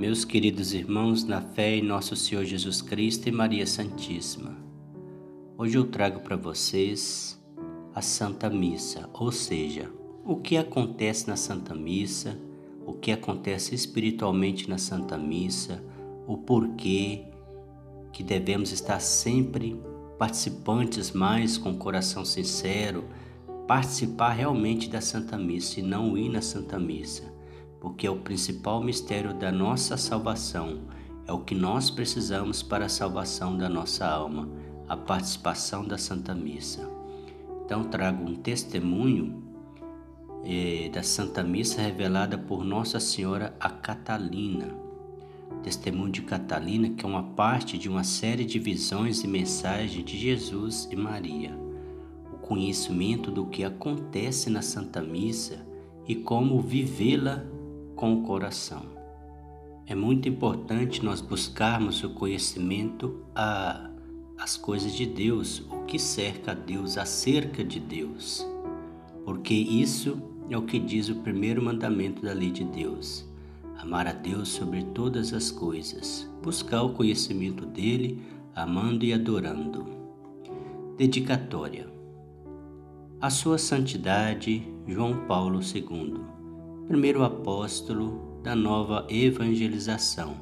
Meus queridos irmãos, na fé em nosso Senhor Jesus Cristo e Maria Santíssima, hoje eu trago para vocês a Santa Missa, ou seja, o que acontece na Santa Missa, o que acontece espiritualmente na Santa Missa, o porquê que devemos estar sempre participantes mais com coração sincero, participar realmente da Santa Missa e não ir na Santa Missa porque é o principal mistério da nossa salvação, é o que nós precisamos para a salvação da nossa alma, a participação da Santa Missa. Então, trago um testemunho eh, da Santa Missa revelada por Nossa Senhora a Catalina. Testemunho de Catalina, que é uma parte de uma série de visões e mensagens de Jesus e Maria. O conhecimento do que acontece na Santa Missa e como vivê-la com o coração. É muito importante nós buscarmos o conhecimento a as coisas de Deus, o que cerca a Deus, acerca de Deus. Porque isso é o que diz o primeiro mandamento da lei de Deus: amar a Deus sobre todas as coisas, buscar o conhecimento dele, amando e adorando. Dedicatória. A sua santidade, João Paulo II primeiro apóstolo da nova evangelização,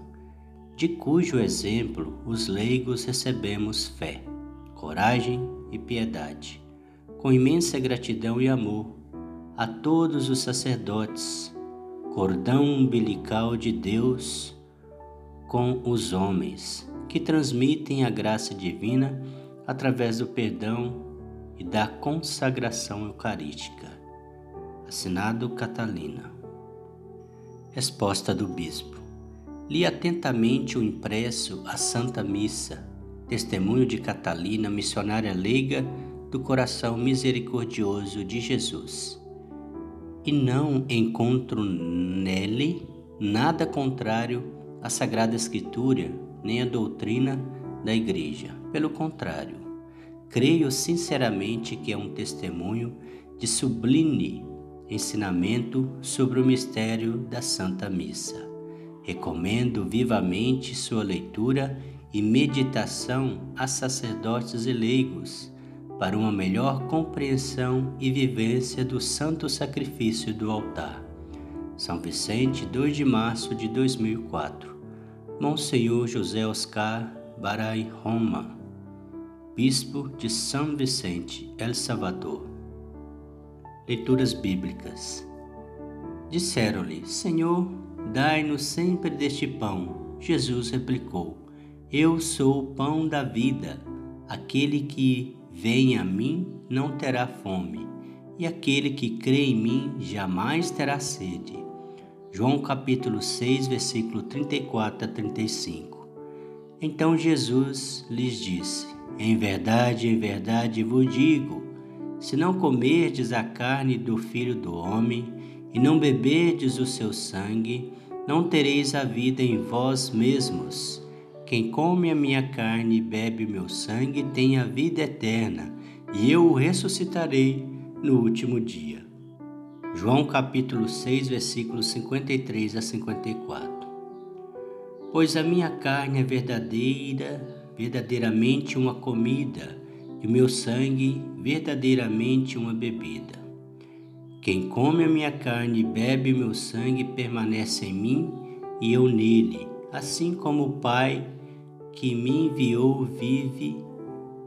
de cujo exemplo os leigos recebemos fé, coragem e piedade, com imensa gratidão e amor a todos os sacerdotes, cordão umbilical de Deus com os homens, que transmitem a graça divina através do perdão e da consagração eucarística. Assinado Catalina. Resposta do Bispo. Li atentamente o impresso A Santa Missa, testemunho de Catalina, missionária leiga do coração misericordioso de Jesus. E não encontro nele nada contrário à Sagrada Escritura nem à doutrina da Igreja. Pelo contrário, creio sinceramente que é um testemunho de sublime ensinamento sobre o mistério da Santa Missa. Recomendo vivamente sua leitura e meditação a sacerdotes e leigos para uma melhor compreensão e vivência do santo sacrifício do altar. São Vicente, 2 de março de 2004. Monsenhor José Oscar Barai Roma, Bispo de São Vicente, El Salvador. Leituras Bíblicas. Disseram-lhe: Senhor, dai-nos sempre deste pão. Jesus replicou: Eu sou o pão da vida. Aquele que vem a mim não terá fome, e aquele que crê em mim jamais terá sede. João capítulo 6, versículo 34 a 35. Então Jesus lhes disse: Em verdade, em verdade vos digo, se não comerdes a carne do Filho do Homem e não beberdes o seu sangue, não tereis a vida em vós mesmos. Quem come a minha carne e bebe o meu sangue tem a vida eterna, e eu o ressuscitarei no último dia. João capítulo 6, versículos 53 a 54. Pois a minha carne é verdadeira, verdadeiramente uma comida, e o meu sangue verdadeiramente uma bebida. Quem come a minha carne e bebe o meu sangue permanece em mim e eu nele, assim como o Pai que me enviou vive,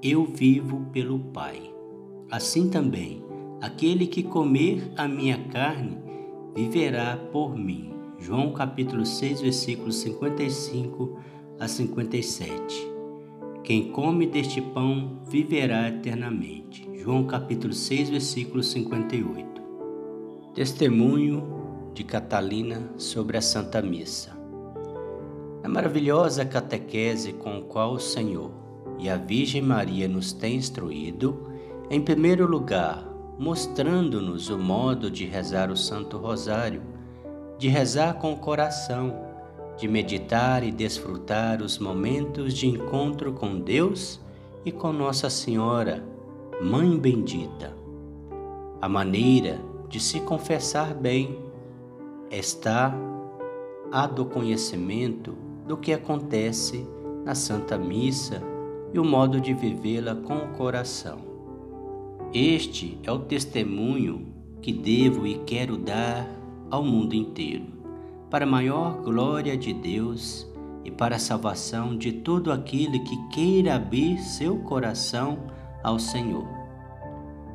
eu vivo pelo Pai. Assim também, aquele que comer a minha carne viverá por mim. João capítulo 6, versículos 55 a 57. Quem come deste pão viverá eternamente. João capítulo 6, versículo 58. Testemunho de Catalina sobre a Santa Missa. A maravilhosa catequese com a qual o Senhor e a Virgem Maria nos têm instruído, em primeiro lugar, mostrando-nos o modo de rezar o Santo Rosário, de rezar com o coração, de meditar e desfrutar os momentos de encontro com Deus e com Nossa Senhora, Mãe Bendita. A maneira de se confessar bem está a do conhecimento do que acontece na Santa Missa e o modo de vivê-la com o coração. Este é o testemunho que devo e quero dar ao mundo inteiro, para maior glória de Deus e para a salvação de todo aquele que queira abrir seu coração ao Senhor,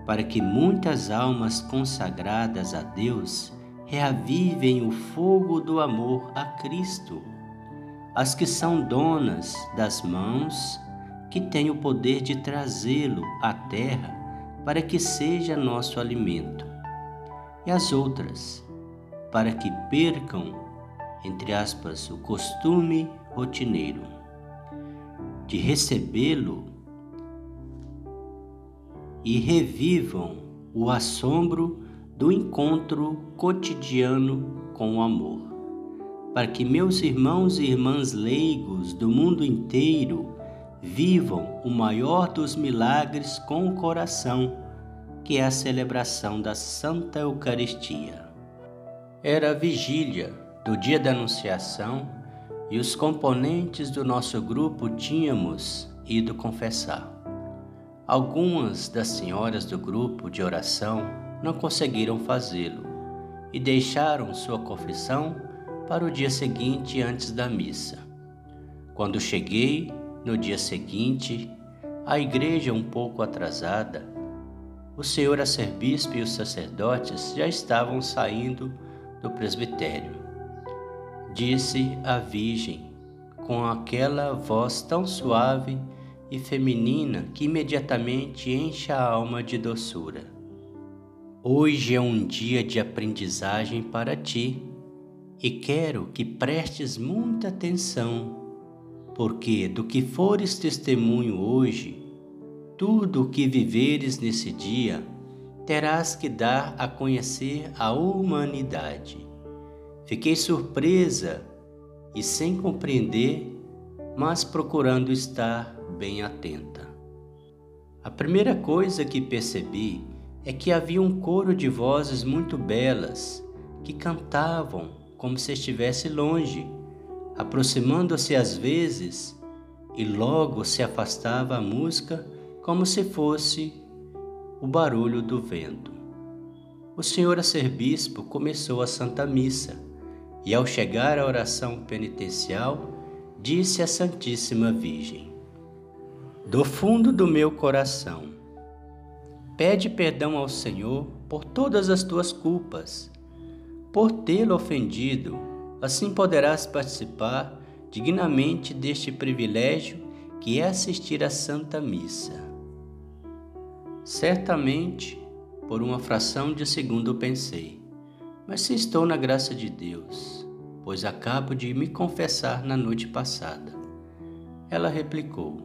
para que muitas almas consagradas a Deus reavivem o fogo do amor a Cristo, as que são donas das mãos que têm o poder de trazê-lo à terra para que seja nosso alimento, e as outras para que percam, entre aspas, o costume rotineiro de recebê-lo e revivam o assombro do encontro cotidiano com o amor, para que meus irmãos e irmãs leigos do mundo inteiro vivam o maior dos milagres com o coração, que é a celebração da Santa Eucaristia. Era a vigília do dia da Anunciação e os componentes do nosso grupo tínhamos ido confessar. Algumas das senhoras do grupo de oração não conseguiram fazê-lo e deixaram sua confissão para o dia seguinte antes da missa. Quando cheguei no dia seguinte, a igreja um pouco atrasada, o senhor arcebispo e os sacerdotes já estavam saindo do presbitério. Disse a Virgem, com aquela voz tão suave e feminina que imediatamente enche a alma de doçura. Hoje é um dia de aprendizagem para ti e quero que prestes muita atenção, porque do que fores testemunho hoje, tudo o que viveres nesse dia, terás que dar a conhecer à humanidade. Fiquei surpresa e sem compreender, mas procurando estar bem atenta. A primeira coisa que percebi é que havia um coro de vozes muito belas que cantavam como se estivesse longe, aproximando-se às vezes e logo se afastava a música como se fosse o barulho do vento. O senhor arcebispo começou a Santa Missa e, ao chegar à oração penitencial, disse à Santíssima Virgem: Do fundo do meu coração, Pede perdão ao Senhor por todas as tuas culpas, por tê-lo ofendido. Assim poderás participar dignamente deste privilégio que é assistir à Santa Missa. Certamente, por uma fração de segundo pensei, mas se estou na graça de Deus, pois acabo de me confessar na noite passada. Ela replicou: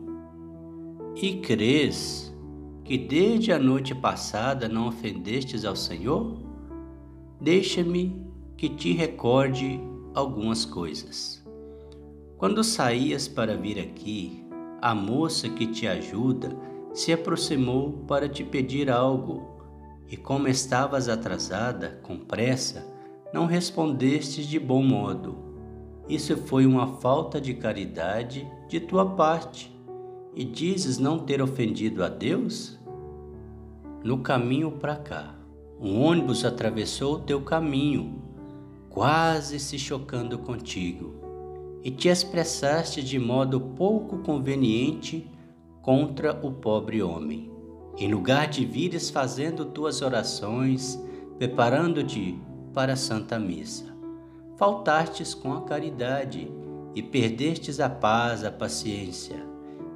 E crês que desde a noite passada não ofendestes ao Senhor? Deixa-me que te recorde algumas coisas. Quando saías para vir aqui, a moça que te ajuda se aproximou para te pedir algo, e como estavas atrasada, com pressa, não respondestes de bom modo. Isso foi uma falta de caridade de tua parte e dizes não ter ofendido a Deus? No caminho para cá, um ônibus atravessou o teu caminho, quase se chocando contigo, e te expressaste de modo pouco conveniente contra o pobre homem. Em lugar de vires fazendo tuas orações, preparando-te para a Santa Missa, faltastes com a caridade e perdestes a paz, a paciência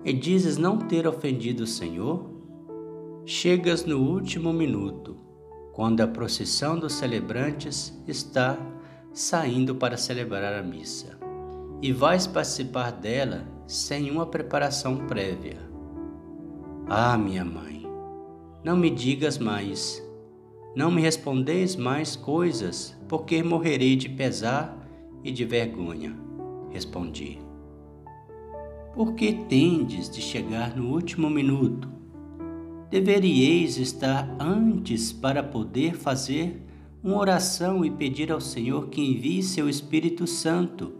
e dizes não ter ofendido o Senhor? Chegas no último minuto, quando a procissão dos celebrantes está saindo para celebrar a missa, e vais participar dela sem uma preparação prévia. Ah, minha mãe, não me digas mais, não me respondeis mais coisas, porque morrerei de pesar e de vergonha. Respondi. Por que tendes de chegar no último minuto? Deveríeis estar antes para poder fazer uma oração e pedir ao Senhor que envie seu Espírito Santo,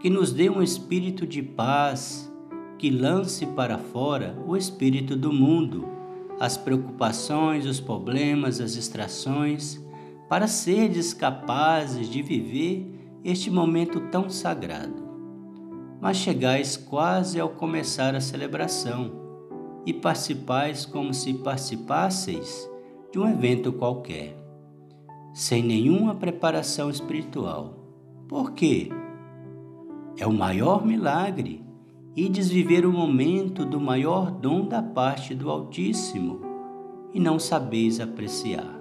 que nos dê um espírito de paz, que lance para fora o espírito do mundo, as preocupações, os problemas, as distrações, para seres capazes de viver este momento tão sagrado. Mas chegais quase ao começar a celebração e participais como se participasseis de um evento qualquer sem nenhuma preparação espiritual. Por quê? É o maior milagre e desviver o momento do maior dom da parte do Altíssimo e não sabeis apreciar.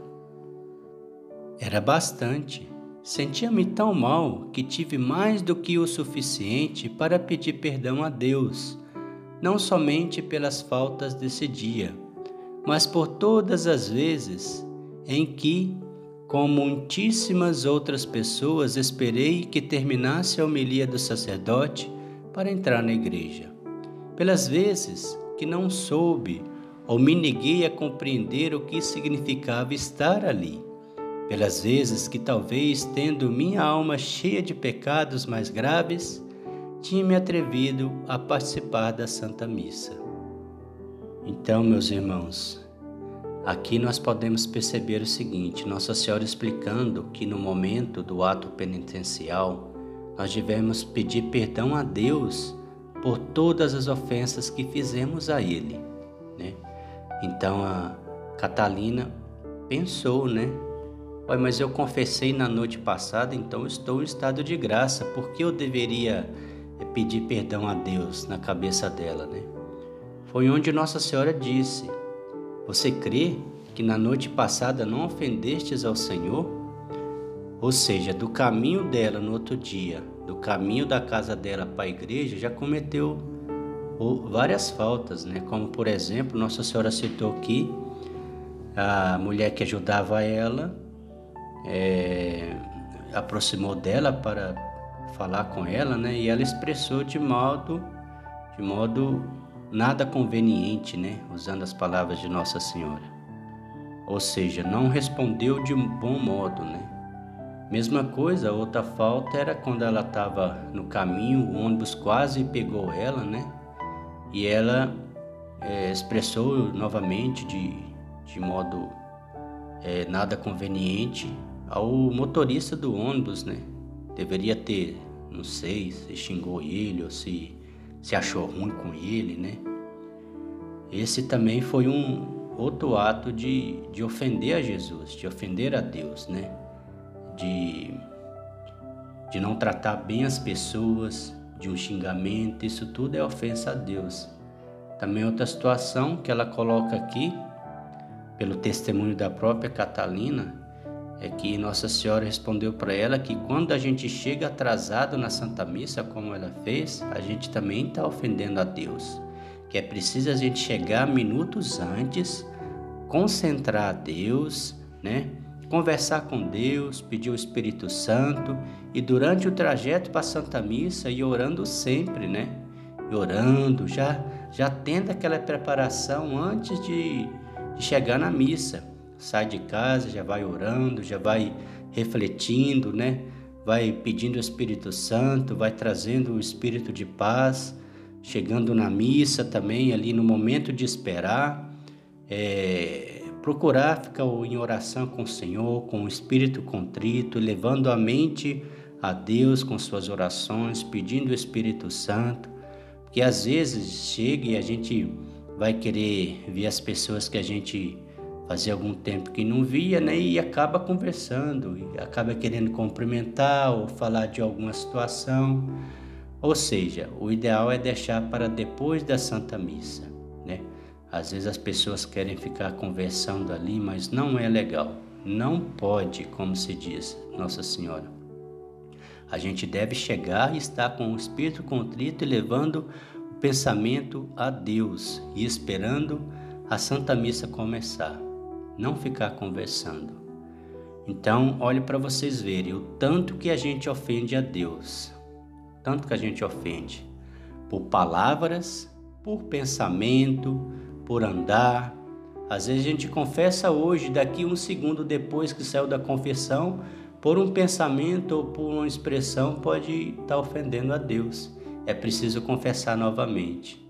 Era bastante. Sentia-me tão mal que tive mais do que o suficiente para pedir perdão a Deus, não somente pelas faltas desse dia, mas por todas as vezes em que com muitíssimas outras pessoas, esperei que terminasse a homilia do sacerdote para entrar na igreja. Pelas vezes que não soube ou me neguei a compreender o que significava estar ali. Pelas vezes que, talvez tendo minha alma cheia de pecados mais graves, tinha me atrevido a participar da Santa Missa. Então, meus irmãos, Aqui nós podemos perceber o seguinte: Nossa Senhora explicando que no momento do ato penitencial nós devemos pedir perdão a Deus por todas as ofensas que fizemos a Ele. Né? Então a Catalina pensou, né? mas eu confessei na noite passada, então estou em estado de graça. Por que eu deveria eh, pedir perdão a Deus na cabeça dela, né? Foi onde Nossa Senhora disse: você crê que na noite passada não ofendestes ao Senhor? Ou seja, do caminho dela no outro dia, do caminho da casa dela para a igreja, já cometeu várias faltas, né? Como por exemplo, Nossa Senhora citou aqui a mulher que ajudava ela, é, aproximou dela para falar com ela, né? E ela expressou de modo, de modo nada conveniente, né? Usando as palavras de Nossa Senhora. Ou seja, não respondeu de um bom modo, né? Mesma coisa, outra falta era quando ela estava no caminho, o ônibus quase pegou ela, né? E ela é, expressou novamente de, de modo é, nada conveniente ao motorista do ônibus, né? Deveria ter, não sei, se xingou ele ou se se achou ruim com ele, né? Esse também foi um outro ato de, de ofender a Jesus, de ofender a Deus, né? De, de não tratar bem as pessoas, de um xingamento, isso tudo é ofensa a Deus. Também outra situação que ela coloca aqui, pelo testemunho da própria Catalina, é que Nossa Senhora respondeu para ela que quando a gente chega atrasado na Santa Missa, como ela fez, a gente também está ofendendo a Deus. Que é preciso a gente chegar minutos antes, concentrar a Deus, né? Conversar com Deus, pedir o Espírito Santo e durante o trajeto para a Santa Missa e orando sempre, né? E orando, já, já tendo aquela preparação antes de, de chegar na missa sai de casa, já vai orando, já vai refletindo, né? Vai pedindo o Espírito Santo, vai trazendo o Espírito de paz, chegando na missa também, ali no momento de esperar, é, procurar ficar em oração com o Senhor, com o Espírito contrito, levando a mente a Deus com suas orações, pedindo o Espírito Santo, porque às vezes chega e a gente vai querer ver as pessoas que a gente fazia algum tempo que não via, né? E acaba conversando, e acaba querendo cumprimentar ou falar de alguma situação. Ou seja, o ideal é deixar para depois da Santa Missa? Às vezes as pessoas querem ficar conversando ali, mas não é legal. Não pode, como se diz Nossa Senhora. A gente deve chegar e estar com o espírito contrito e levando o pensamento a Deus e esperando a Santa Missa começar não ficar conversando. Então, olhe para vocês verem o tanto que a gente ofende a Deus, tanto que a gente ofende por palavras, por pensamento, por andar, Às vezes a gente confessa hoje, daqui um segundo depois que saiu da confissão, por um pensamento ou por uma expressão pode estar ofendendo a Deus. É preciso confessar novamente.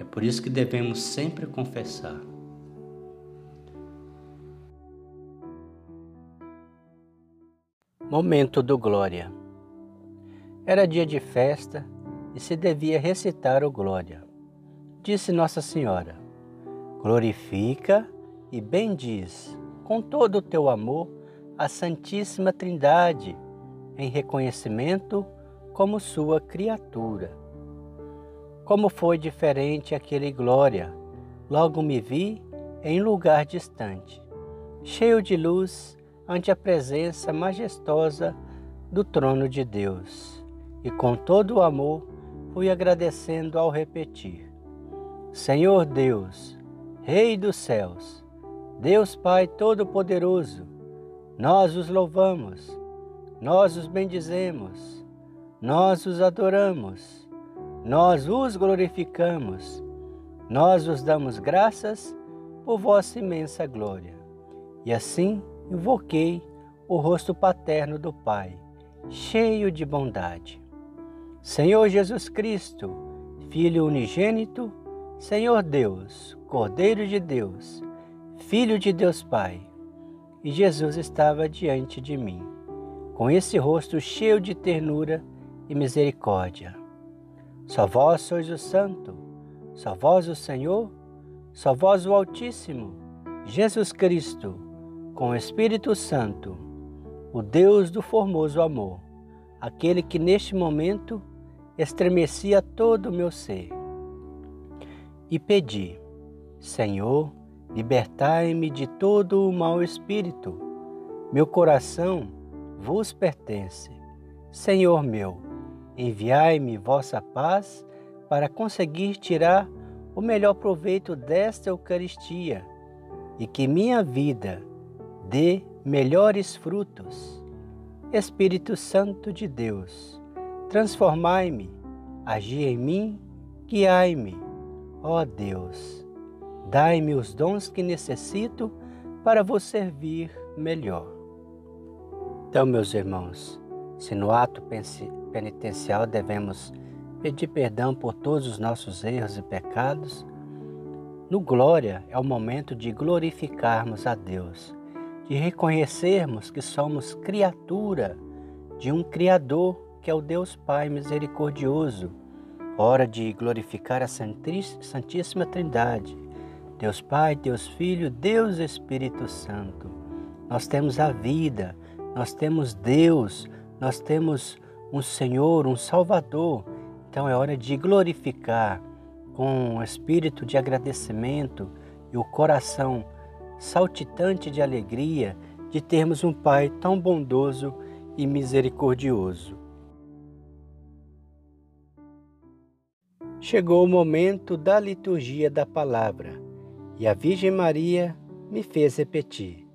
É por isso que devemos sempre confessar. Momento do Glória. Era dia de festa e se devia recitar o Glória. Disse Nossa Senhora: Glorifica e bendiz com todo o teu amor a Santíssima Trindade, em reconhecimento como sua criatura. Como foi diferente aquele glória, logo me vi em lugar distante, cheio de luz ante a presença majestosa do trono de Deus, e com todo o amor fui agradecendo ao repetir: Senhor Deus, Rei dos céus, Deus Pai Todo-Poderoso, nós os louvamos, nós os bendizemos, nós os adoramos, nós os glorificamos, nós os damos graças por vossa imensa glória. E assim invoquei o rosto paterno do Pai, cheio de bondade. Senhor Jesus Cristo, Filho unigênito, Senhor Deus, Cordeiro de Deus, Filho de Deus Pai, e Jesus estava diante de mim, com esse rosto cheio de ternura e misericórdia. Só vós sois o Santo, só vós o Senhor, só vós o Altíssimo, Jesus Cristo, com o Espírito Santo, o Deus do formoso amor, aquele que neste momento estremecia todo o meu ser. E pedi, Senhor, Libertai-me de todo o mau espírito. Meu coração vos pertence. Senhor meu, enviai-me vossa paz para conseguir tirar o melhor proveito desta Eucaristia e que minha vida dê melhores frutos. Espírito Santo de Deus, transformai-me, agi em mim, guiai-me, ó Deus Dai-me os dons que necessito para vos servir melhor. Então, meus irmãos, se no ato penitencial devemos pedir perdão por todos os nossos erros e pecados, no glória é o momento de glorificarmos a Deus, de reconhecermos que somos criatura de um Criador que é o Deus Pai misericordioso. Hora de glorificar a Santíssima Trindade Deus Pai, Deus Filho, Deus Espírito Santo. Nós temos a vida, nós temos Deus, nós temos um Senhor, um Salvador. Então é hora de glorificar com um espírito de agradecimento e o coração saltitante de alegria de termos um Pai tão bondoso e misericordioso. Chegou o momento da liturgia da palavra e a Virgem Maria me fez repetir: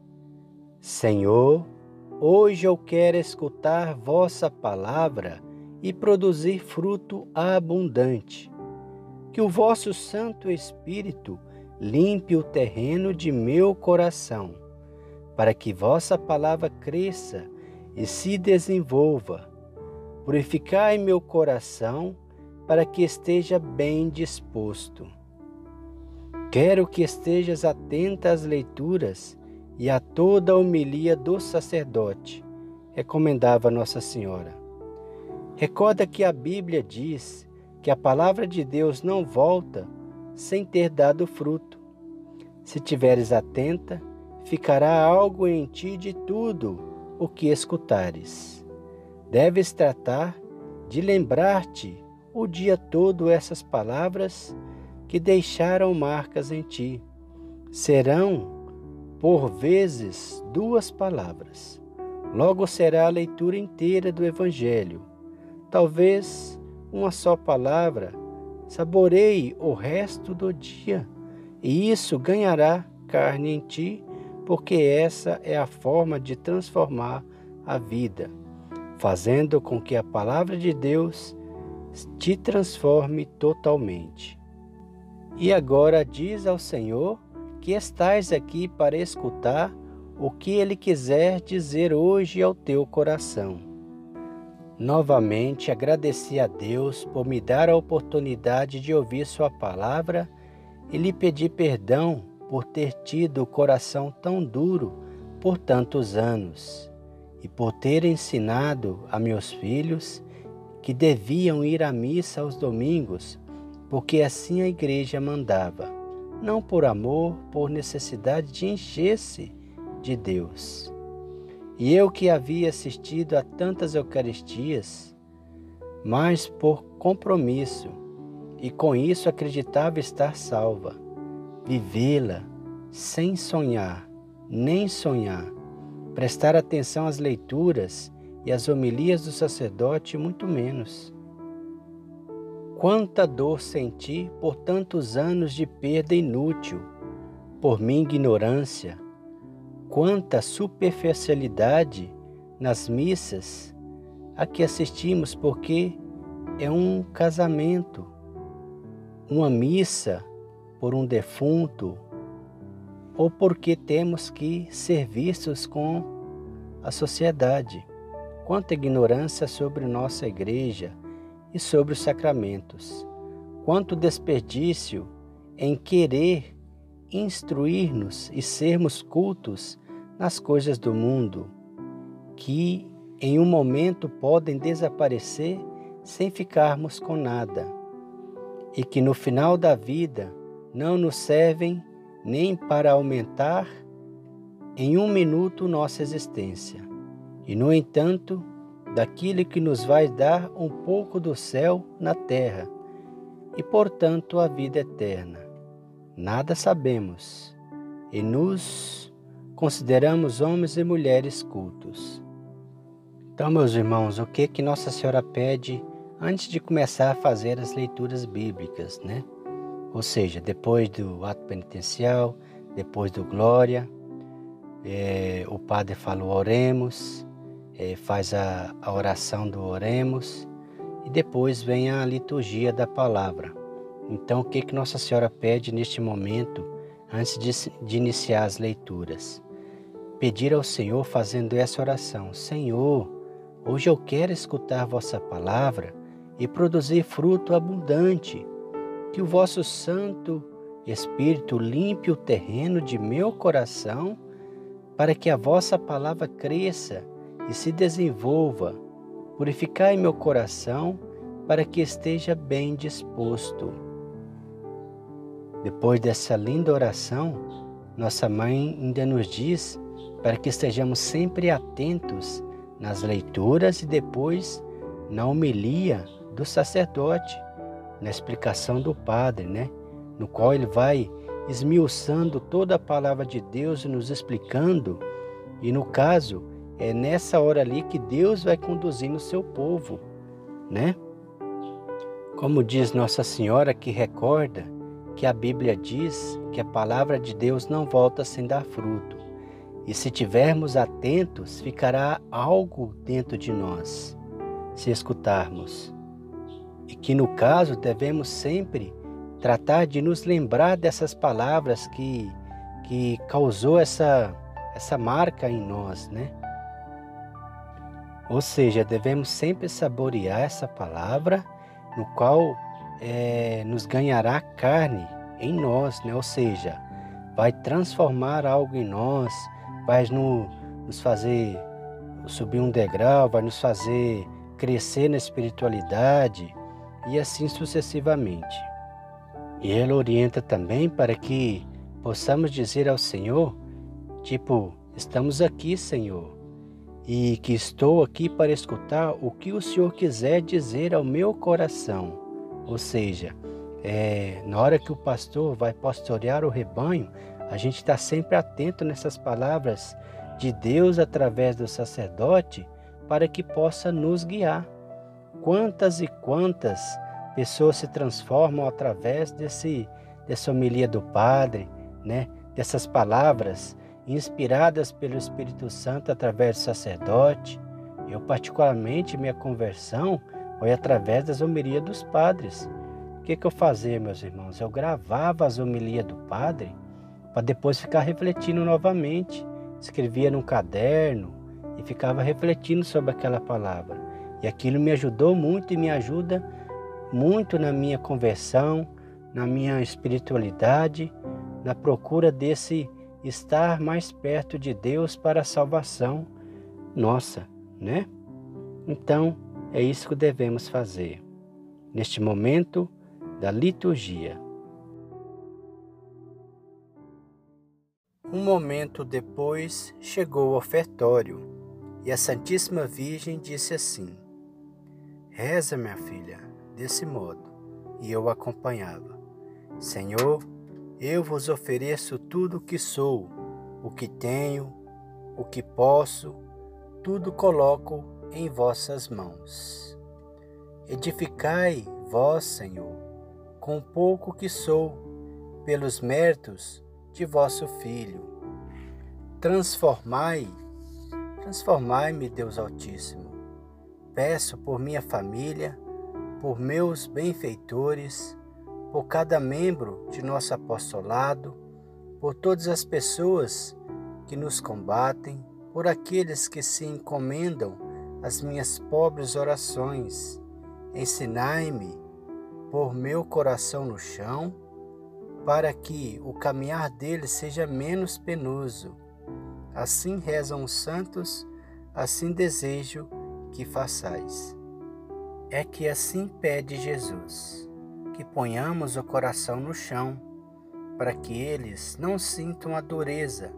Senhor, hoje eu quero escutar vossa palavra e produzir fruto abundante. Que o vosso Santo Espírito limpe o terreno de meu coração, para que vossa palavra cresça e se desenvolva. Purificai meu coração para que esteja bem disposto. Quero que estejas atenta às leituras e a toda a homilia do sacerdote, recomendava Nossa Senhora. Recorda que a Bíblia diz que a palavra de Deus não volta sem ter dado fruto. Se tiveres atenta, ficará algo em ti de tudo o que escutares. Deves tratar de lembrar-te o dia todo essas palavras que deixaram marcas em ti. Serão, por vezes, duas palavras. Logo será a leitura inteira do Evangelho. Talvez uma só palavra saboreie o resto do dia, e isso ganhará carne em ti, porque essa é a forma de transformar a vida, fazendo com que a palavra de Deus te transforme totalmente. E agora diz ao Senhor que estais aqui para escutar o que Ele quiser dizer hoje ao teu coração. Novamente agradeci a Deus por me dar a oportunidade de ouvir Sua palavra e lhe pedi perdão por ter tido o coração tão duro por tantos anos e por ter ensinado a meus filhos que deviam ir à missa aos domingos, porque assim a igreja mandava, não por amor, por necessidade de encher-se de Deus. E eu que havia assistido a tantas Eucaristias, mas por compromisso, e com isso acreditava estar salva, vivê-la sem sonhar, nem sonhar, prestar atenção às leituras e às homilias do sacerdote, muito menos. Quanta dor senti por tantos anos de perda inútil, por minha ignorância, quanta superficialidade nas missas a que assistimos, porque é um casamento, uma missa por um defunto, ou porque temos que ser vistos com a sociedade. Quanta ignorância sobre nossa igreja e sobre os sacramentos. Quanto desperdício em querer instruir-nos e sermos cultos nas coisas do mundo, que em um momento podem desaparecer sem ficarmos com nada, e que no final da vida não nos servem nem para aumentar em um minuto nossa existência, e no entanto, daquilo que nos vai dar um pouco do céu na terra, e portanto a vida eterna. Nada sabemos, e nos consideramos homens e mulheres cultos. Então, meus irmãos, o que que Nossa Senhora pede antes de começar a fazer as leituras bíblicas, né? Ou seja, depois do ato penitencial, depois do glória, é, o padre fala o oremos, é, faz a, a oração do oremos e depois vem a liturgia da palavra. Então, o que que Nossa Senhora pede neste momento antes de, de iniciar as leituras? pedir ao Senhor fazendo essa oração: Senhor, hoje eu quero escutar vossa palavra e produzir fruto abundante. Que o vosso Santo Espírito limpe o terreno de meu coração, para que a vossa palavra cresça e se desenvolva. Purificai meu coração, para que esteja bem disposto. Depois dessa linda oração, nossa mãe ainda nos diz para que estejamos sempre atentos nas leituras e depois na homilia do sacerdote, na explicação do padre, né? No qual ele vai esmiuçando toda a palavra de Deus e nos explicando. E no caso, é nessa hora ali que Deus vai conduzindo o seu povo, né? Como diz Nossa Senhora que recorda que a Bíblia diz que a palavra de Deus não volta sem dar fruto. E se tivermos atentos, ficará algo dentro de nós, se escutarmos. E que no caso devemos sempre tratar de nos lembrar dessas palavras que, que causou essa, essa marca em nós, né? Ou seja, devemos sempre saborear essa palavra, no qual é, nos ganhará carne em nós, né? Ou seja, vai transformar algo em nós, vai no, nos fazer subir um degrau, vai nos fazer crescer na espiritualidade e assim sucessivamente. E ela orienta também para que possamos dizer ao Senhor, tipo, estamos aqui, Senhor, e que estou aqui para escutar o que o Senhor quiser dizer ao meu coração. Ou seja, é, na hora que o pastor vai pastorear o rebanho, a gente está sempre atento nessas palavras de Deus através do sacerdote para que possa nos guiar. Quantas e quantas pessoas se transformam através desse, dessa homilia do Padre, né? dessas palavras inspiradas pelo Espírito Santo através do sacerdote. Eu, particularmente, minha conversão foi através das homilias dos padres. O que, que eu fazia, meus irmãos? Eu gravava as homilias do Padre para depois ficar refletindo novamente. Escrevia num caderno e ficava refletindo sobre aquela palavra. E aquilo me ajudou muito e me ajuda muito na minha conversão, na minha espiritualidade, na procura desse estar mais perto de Deus para a salvação nossa, né? Então, é isso que devemos fazer neste momento da liturgia. Um momento depois chegou o ofertório e a Santíssima Virgem disse assim: Reza, minha filha, desse modo. E eu acompanhava: Senhor, eu vos ofereço tudo o que sou, o que tenho, o que posso, tudo coloco em vossas mãos. Edificai vós, Senhor, com o pouco que sou, pelos méritos de vosso Filho. Transformai, transformai-me, Deus Altíssimo. Peço por minha família, por meus benfeitores, por cada membro de nosso apostolado, por todas as pessoas que nos combatem, por aqueles que se encomendam às minhas pobres orações. Ensinai-me, por meu coração no chão, para que o caminhar dele seja menos penoso. Assim rezam os santos, assim desejo que façais. É que assim pede Jesus, que ponhamos o coração no chão, para que eles não sintam a dureza,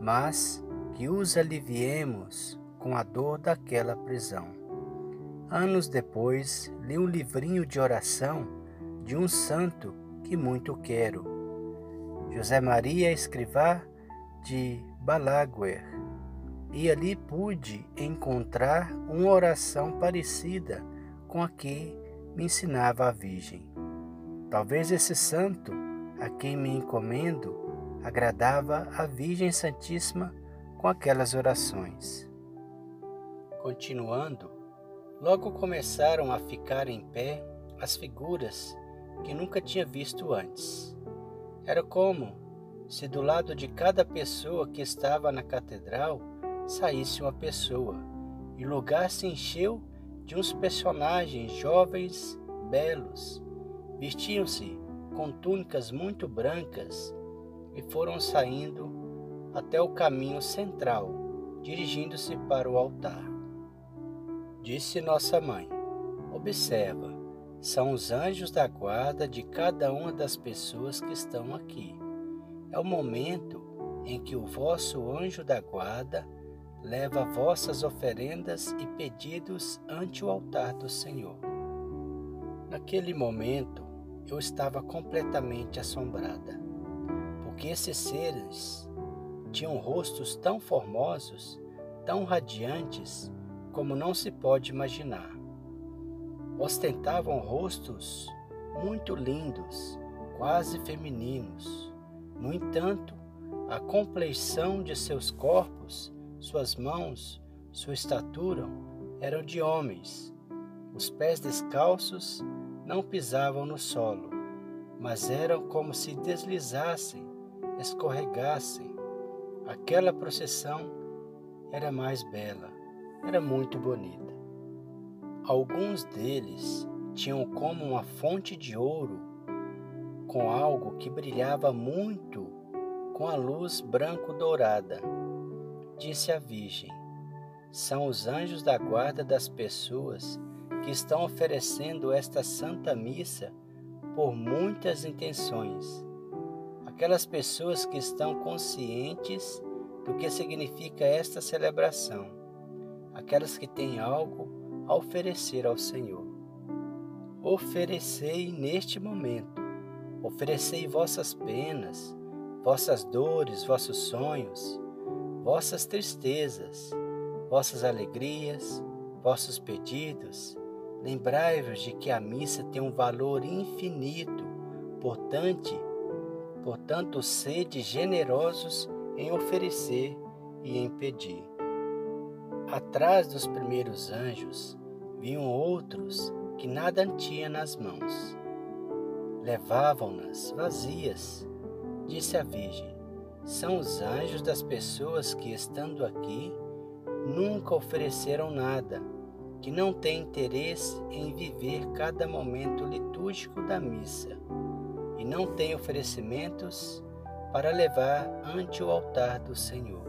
mas que os aliviemos com a dor daquela prisão. Anos depois, li um livrinho de oração de um santo que muito quero. José Maria Escrivá de Balaguer. E ali pude encontrar uma oração parecida com a que me ensinava a Virgem. Talvez esse santo a quem me encomendo agradava a Virgem Santíssima com aquelas orações. Continuando, logo começaram a ficar em pé as figuras que nunca tinha visto antes. Era como se do lado de cada pessoa que estava na catedral saísse uma pessoa, e o lugar se encheu de uns personagens jovens, belos. Vestiam-se com túnicas muito brancas e foram saindo até o caminho central, dirigindo-se para o altar. Disse nossa mãe: Observa, são os anjos da guarda de cada uma das pessoas que estão aqui. É o momento em que o vosso anjo da guarda leva vossas oferendas e pedidos ante o altar do Senhor. Naquele momento, eu estava completamente assombrada, porque esses seres tinham rostos tão formosos, tão radiantes, como não se pode imaginar ostentavam rostos muito lindos, quase femininos. No entanto, a compleição de seus corpos, suas mãos, sua estatura eram de homens. Os pés descalços não pisavam no solo, mas eram como se deslizassem, escorregassem. Aquela procissão era mais bela, era muito bonita. Alguns deles tinham como uma fonte de ouro com algo que brilhava muito com a luz branco-dourada. Disse a Virgem: São os anjos da guarda das pessoas que estão oferecendo esta santa missa por muitas intenções. Aquelas pessoas que estão conscientes do que significa esta celebração, aquelas que têm algo a oferecer ao Senhor. Oferecei neste momento, oferecei vossas penas, vossas dores, vossos sonhos, vossas tristezas, vossas alegrias, vossos pedidos. Lembrai-vos de que a missa tem um valor infinito, portanto, portanto, sede generosos em oferecer e em pedir. Atrás dos primeiros anjos vinham outros que nada tinham nas mãos. Levavam-nas vazias. Disse a Virgem: são os anjos das pessoas que, estando aqui, nunca ofereceram nada, que não têm interesse em viver cada momento litúrgico da missa e não têm oferecimentos para levar ante o altar do Senhor.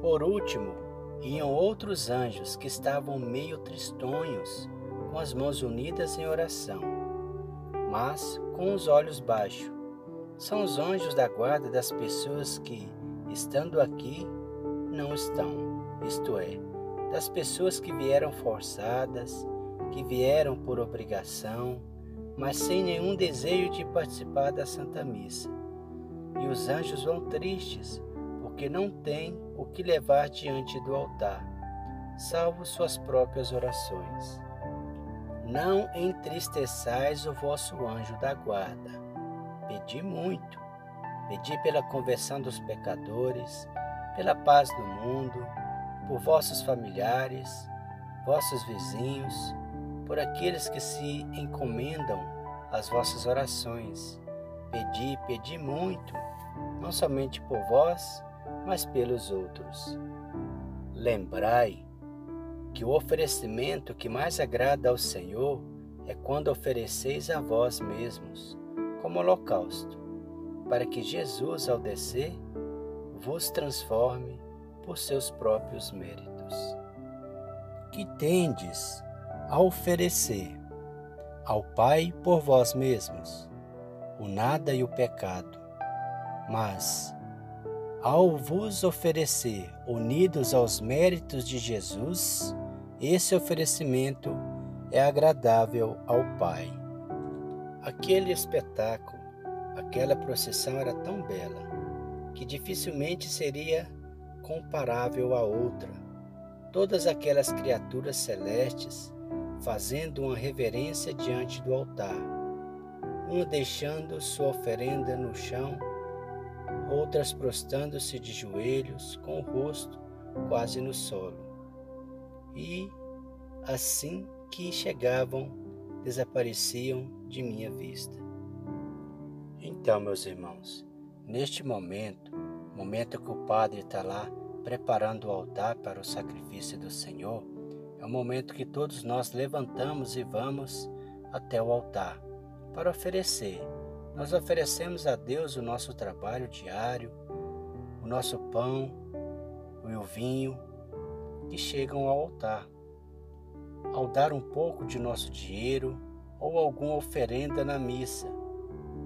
Por último, iam outros anjos que estavam meio tristonhos, com as mãos unidas em oração, mas com os olhos baixos. São os anjos da guarda das pessoas que, estando aqui, não estão, isto é, das pessoas que vieram forçadas, que vieram por obrigação, mas sem nenhum desejo de participar da Santa Missa. E os anjos vão tristes, porque não têm o que levar diante do altar, salvo suas próprias orações. Não entristeçais o vosso anjo da guarda. Pedi muito. Pedi pela conversão dos pecadores, pela paz do mundo, por vossos familiares, vossos vizinhos, por aqueles que se encomendam às vossas orações. Pedi, pedi muito, não somente por vós, mas pelos outros. Lembrai que o oferecimento que mais agrada ao Senhor é quando ofereceis a vós mesmos, como holocausto, para que Jesus, ao descer, vos transforme por seus próprios méritos. Que tendes a oferecer ao Pai por vós mesmos o nada e o pecado, mas ao vos oferecer unidos aos méritos de Jesus, esse oferecimento é agradável ao Pai. Aquele espetáculo, aquela procissão era tão bela que dificilmente seria comparável a outra. Todas aquelas criaturas celestes fazendo uma reverência diante do altar, uma deixando sua oferenda no chão, outras prostrando-se de joelhos, com o rosto quase no solo. E, assim que chegavam, desapareciam de minha vista. Então, meus irmãos, neste momento, momento que o padre está lá preparando o altar para o sacrifício do Senhor, é o momento que todos nós levantamos e vamos até o altar para oferecer. Nós oferecemos a Deus o nosso trabalho diário, o nosso pão, o vinho, que chegam ao altar. Ao dar um pouco de nosso dinheiro ou alguma oferenda na missa,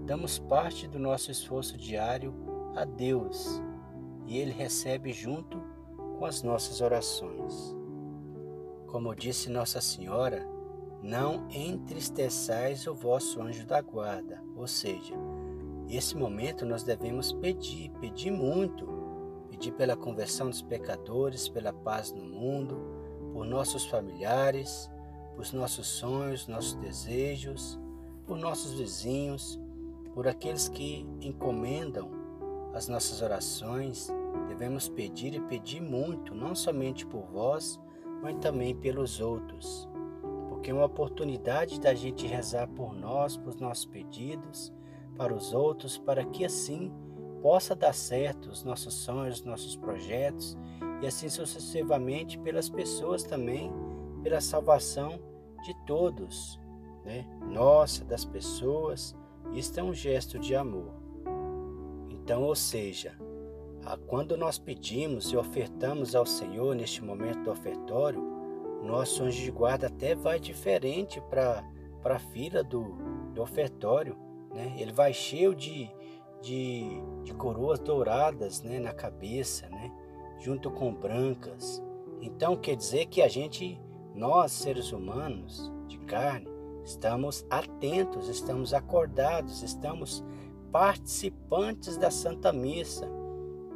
damos parte do nosso esforço diário a Deus e Ele recebe junto com as nossas orações. Como disse Nossa Senhora, não entristeçais o vosso anjo da guarda, ou seja, esse momento nós devemos pedir, pedir muito, pedir pela conversão dos pecadores, pela paz no mundo, por nossos familiares, por nossos sonhos, nossos desejos, por nossos vizinhos, por aqueles que encomendam as nossas orações. Devemos pedir e pedir muito, não somente por vós, mas também pelos outros. Porque é uma oportunidade da gente rezar por nós, por nossos pedidos, para os outros, para que assim possa dar certo os nossos sonhos, os nossos projetos e assim sucessivamente pelas pessoas também, pela salvação de todos, né? nossa, das pessoas. Isto é um gesto de amor. Então, ou seja, quando nós pedimos e ofertamos ao Senhor neste momento do ofertório, nosso anjo de guarda até vai diferente para a fila do, do ofertório. Né? Ele vai cheio de, de, de coroas douradas né? na cabeça, né? junto com brancas. Então quer dizer que a gente, nós seres humanos de carne, estamos atentos, estamos acordados, estamos participantes da Santa Missa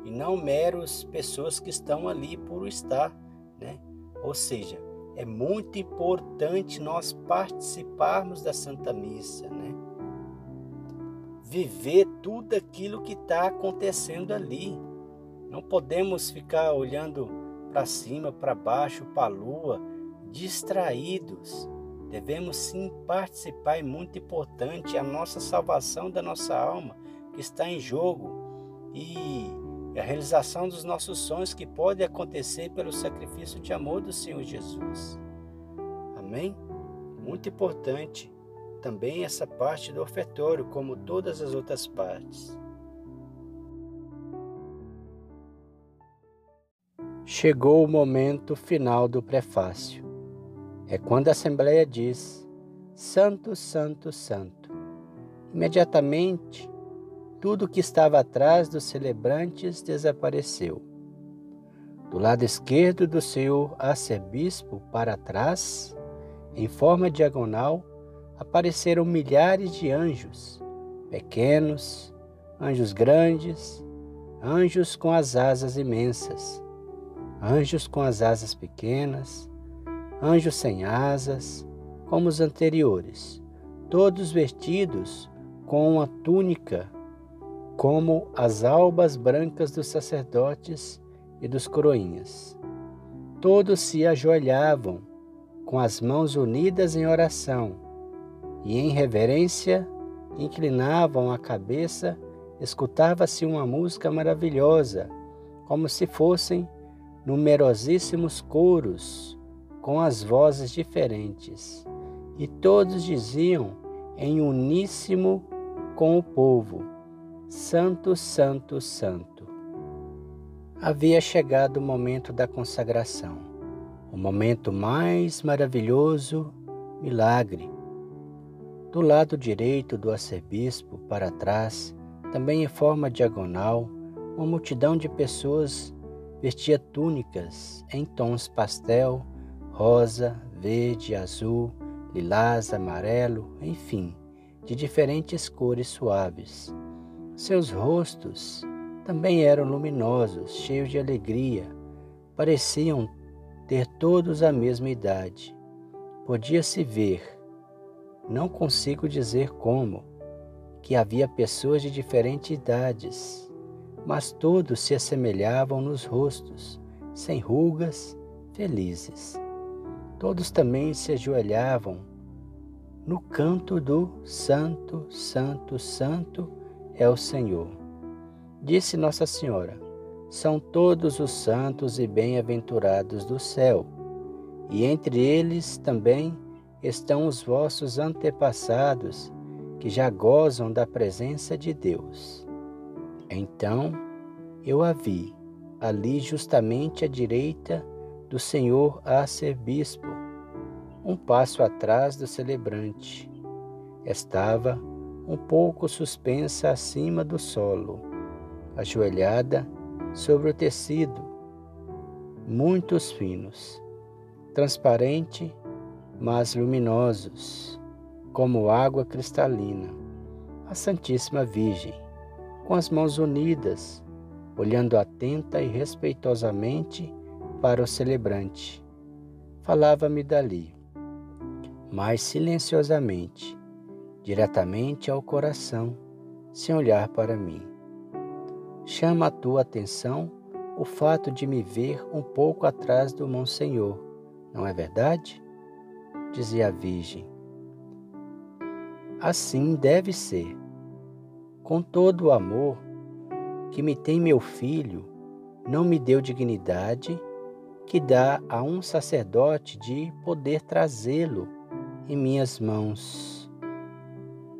e não meros pessoas que estão ali por estar, né? Ou seja, é muito importante nós participarmos da Santa Missa, né? Viver tudo aquilo que está acontecendo ali. Não podemos ficar olhando para cima, para baixo, para a lua, distraídos. Devemos sim participar, é muito importante a nossa salvação da nossa alma que está em jogo e a realização dos nossos sonhos que pode acontecer pelo sacrifício de amor do Senhor Jesus. Amém? Muito importante também essa parte do ofertório, como todas as outras partes. Chegou o momento final do prefácio. É quando a Assembleia diz: Santo, Santo, Santo. Imediatamente, tudo que estava atrás dos celebrantes desapareceu. Do lado esquerdo do senhor arcebispo para trás, em forma diagonal, apareceram milhares de anjos, pequenos, anjos grandes, anjos com as asas imensas anjos com as asas pequenas, anjos sem asas, como os anteriores, todos vestidos com uma túnica, como as albas brancas dos sacerdotes e dos coroinhas. Todos se ajoelhavam com as mãos unidas em oração e, em reverência, inclinavam a cabeça. Escutava-se uma música maravilhosa, como se fossem numerosíssimos coros com as vozes diferentes, e todos diziam em uníssimo com o povo: Santo, Santo, Santo. Havia chegado o momento da consagração, o momento mais maravilhoso milagre. Do lado direito do arcebispo, para trás, também em forma diagonal, uma multidão de pessoas Vestia túnicas em tons pastel, rosa, verde, azul, lilás, amarelo, enfim, de diferentes cores suaves. Seus rostos também eram luminosos, cheios de alegria. Pareciam ter todos a mesma idade. Podia-se ver, não consigo dizer como, que havia pessoas de diferentes idades mas todos se assemelhavam nos rostos, sem rugas, felizes. Todos também se ajoelhavam no canto do Santo, Santo, Santo é o Senhor. Disse Nossa Senhora: São todos os santos e bem-aventurados do céu, e entre eles também estão os vossos antepassados que já gozam da presença de Deus. Então eu a vi, ali justamente à direita do senhor arcebispo, um passo atrás do celebrante. Estava um pouco suspensa acima do solo, ajoelhada sobre o tecido, muitos finos, transparente, mas luminosos, como água cristalina. A Santíssima Virgem com as mãos unidas, olhando atenta e respeitosamente para o celebrante. Falava-me dali, mas silenciosamente, diretamente ao coração, sem olhar para mim. Chama a tua atenção o fato de me ver um pouco atrás do Monsenhor, não é verdade? Dizia a Virgem. Assim deve ser com todo o amor que me tem meu filho, não me deu dignidade que dá a um sacerdote de poder trazê-lo em minhas mãos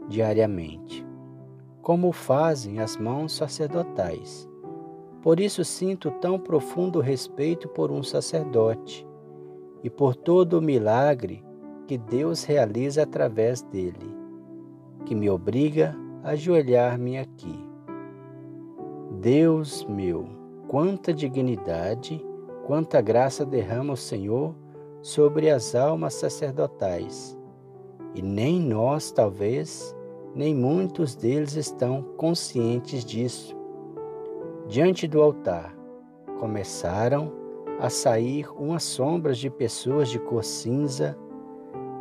diariamente, como fazem as mãos sacerdotais. Por isso sinto tão profundo respeito por um sacerdote e por todo o milagre que Deus realiza através dele, que me obriga ajoelhar-me aqui. Deus meu, quanta dignidade, quanta graça derrama o Senhor sobre as almas sacerdotais. E nem nós, talvez, nem muitos deles estão conscientes disso. Diante do altar, começaram a sair umas sombras de pessoas de cor cinza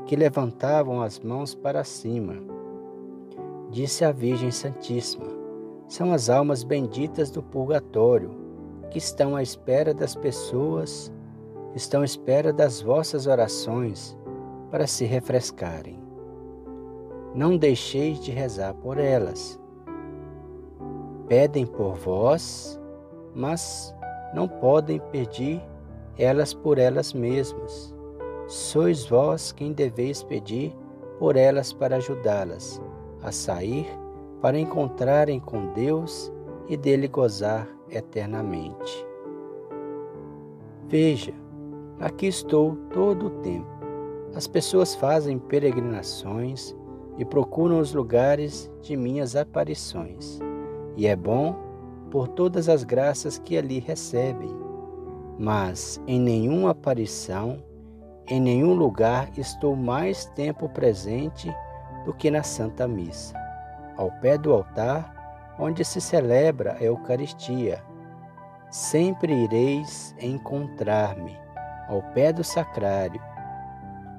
que levantavam as mãos para cima disse a Virgem Santíssima: são as almas benditas do purgatório, que estão à espera das pessoas, estão à espera das vossas orações para se refrescarem. Não deixeis de rezar por elas. Pedem por vós, mas não podem pedir elas por elas mesmas. Sois vós quem deveis pedir por elas para ajudá-las a sair, para encontrarem com Deus e dele gozar eternamente. Veja, aqui estou todo o tempo. As pessoas fazem peregrinações e procuram os lugares de minhas aparições, e é bom por todas as graças que ali recebem. Mas em nenhuma aparição, em nenhum lugar estou mais tempo presente do que na Santa Missa, ao pé do altar onde se celebra a Eucaristia. Sempre ireis encontrar-me ao pé do sacrário.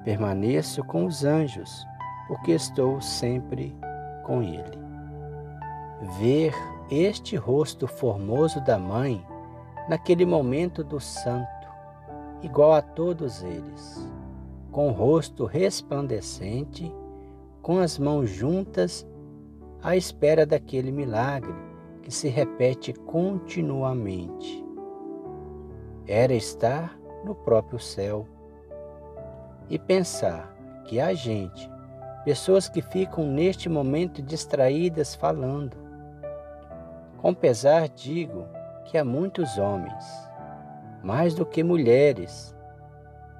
Permaneço com os anjos, porque estou sempre com ele. Ver este rosto formoso da mãe naquele momento do santo, igual a todos eles, com o rosto resplandecente, com as mãos juntas, à espera daquele milagre que se repete continuamente. Era estar no próprio céu e pensar que a gente, pessoas que ficam neste momento distraídas falando. Com pesar digo que há muitos homens, mais do que mulheres,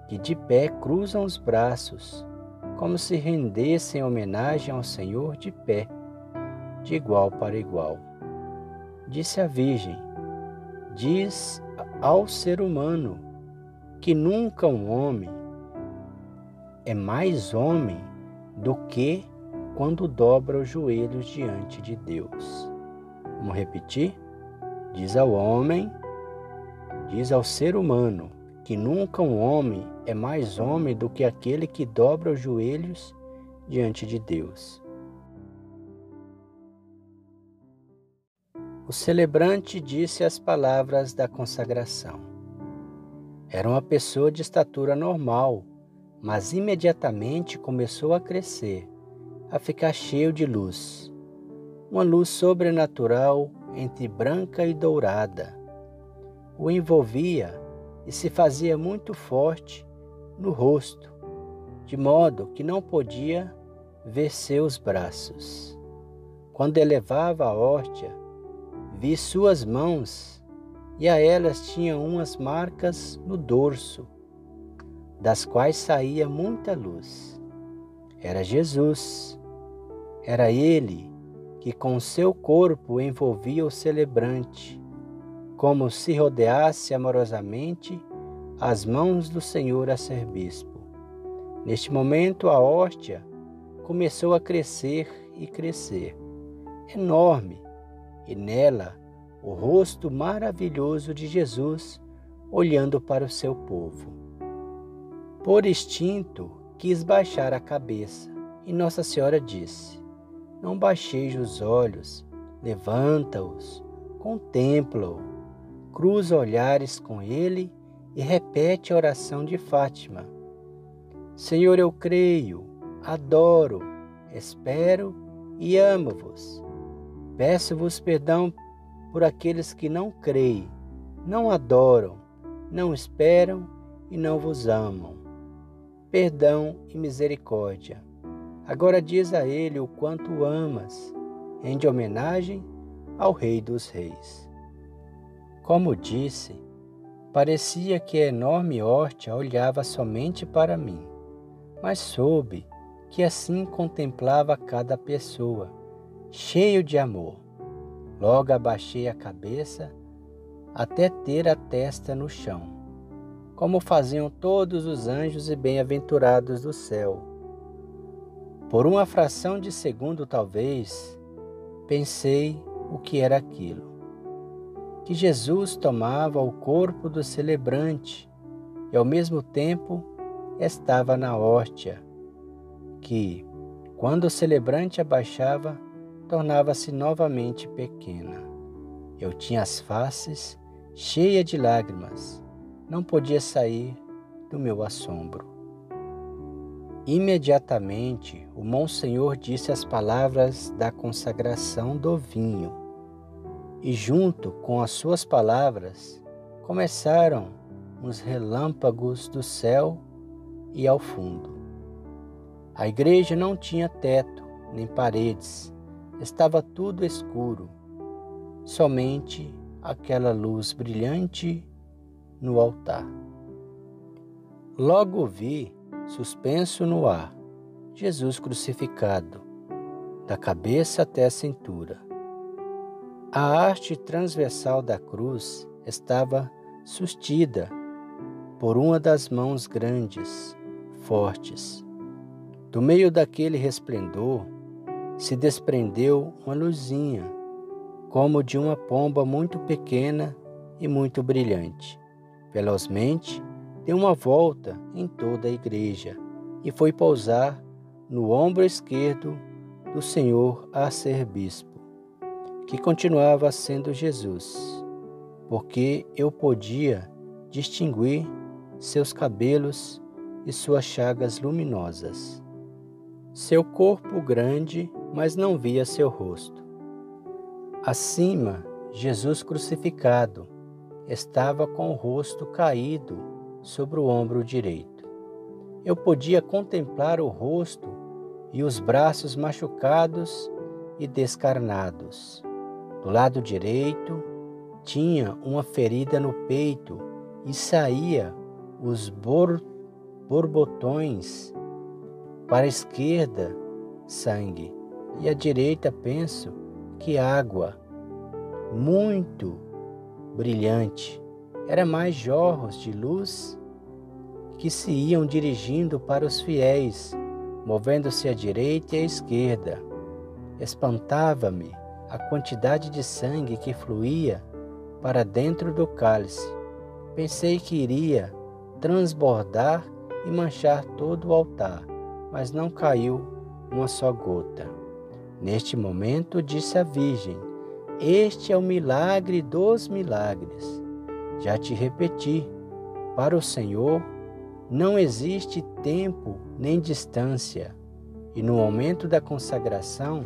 que de pé cruzam os braços, como se rendessem homenagem ao Senhor de pé, de igual para igual. Disse a Virgem: Diz ao ser humano que nunca um homem é mais homem do que quando dobra os joelhos diante de Deus. Vamos repetir? Diz ao homem, diz ao ser humano, que nunca um homem é mais homem do que aquele que dobra os joelhos diante de Deus. O celebrante disse as palavras da consagração. Era uma pessoa de estatura normal, mas imediatamente começou a crescer, a ficar cheio de luz. Uma luz sobrenatural entre branca e dourada. O envolvia e se fazia muito forte no rosto, de modo que não podia ver seus braços. Quando elevava a hóstia, vi suas mãos e a elas tinha umas marcas no dorso, das quais saía muita luz. Era Jesus, era Ele que com seu corpo envolvia o celebrante, como se rodeasse amorosamente as mãos do Senhor a ser bispo. Neste momento, a hóstia começou a crescer e crescer, enorme, e nela o rosto maravilhoso de Jesus olhando para o seu povo. Por instinto, quis baixar a cabeça, e Nossa Senhora disse: Não baixeis os olhos, levanta-os, contempla-o, cruza olhares com ele e repete a oração de Fátima. Senhor, eu creio, adoro, espero e amo-vos. Peço-vos perdão por aqueles que não creem, não adoram, não esperam e não vos amam. Perdão e misericórdia. Agora diz a ele o quanto amas, rende homenagem ao Rei dos Reis. Como disse, parecia que a enorme horta olhava somente para mim, mas soube que assim contemplava cada pessoa cheio de amor. Logo abaixei a cabeça até ter a testa no chão, como faziam todos os anjos e bem-aventurados do céu. Por uma fração de segundo, talvez, pensei o que era aquilo. Que Jesus tomava o corpo do celebrante e, ao mesmo tempo, estava na hóstia, que, quando o celebrante abaixava, tornava-se novamente pequena. Eu tinha as faces cheias de lágrimas, não podia sair do meu assombro. Imediatamente o Monsenhor disse as palavras da consagração do vinho. E junto com as suas palavras começaram os relâmpagos do céu e ao fundo. A igreja não tinha teto nem paredes, estava tudo escuro, somente aquela luz brilhante no altar. Logo vi, suspenso no ar, Jesus crucificado, da cabeça até a cintura. A arte transversal da cruz estava sustida por uma das mãos grandes, fortes. Do meio daquele resplendor se desprendeu uma luzinha, como de uma pomba muito pequena e muito brilhante. Velozmente deu uma volta em toda a igreja e foi pousar no ombro esquerdo do Senhor arcebispo, que continuava sendo Jesus, porque eu podia distinguir seus cabelos e suas chagas luminosas. Seu corpo grande, mas não via seu rosto. Acima, Jesus crucificado estava com o rosto caído sobre o ombro direito. Eu podia contemplar o rosto e os braços machucados e descarnados. Do lado direito tinha uma ferida no peito e saía os bor borbotões. Para a esquerda, sangue, e à direita penso que água, muito brilhante. Era mais jorros de luz que se iam dirigindo para os fiéis, movendo-se à direita e à esquerda. Espantava-me a quantidade de sangue que fluía para dentro do cálice. Pensei que iria transbordar e manchar todo o altar, mas não caiu uma só gota. Neste momento, disse a Virgem: Este é o milagre dos milagres. Já te repeti, para o Senhor não existe tempo nem distância, e no momento da consagração,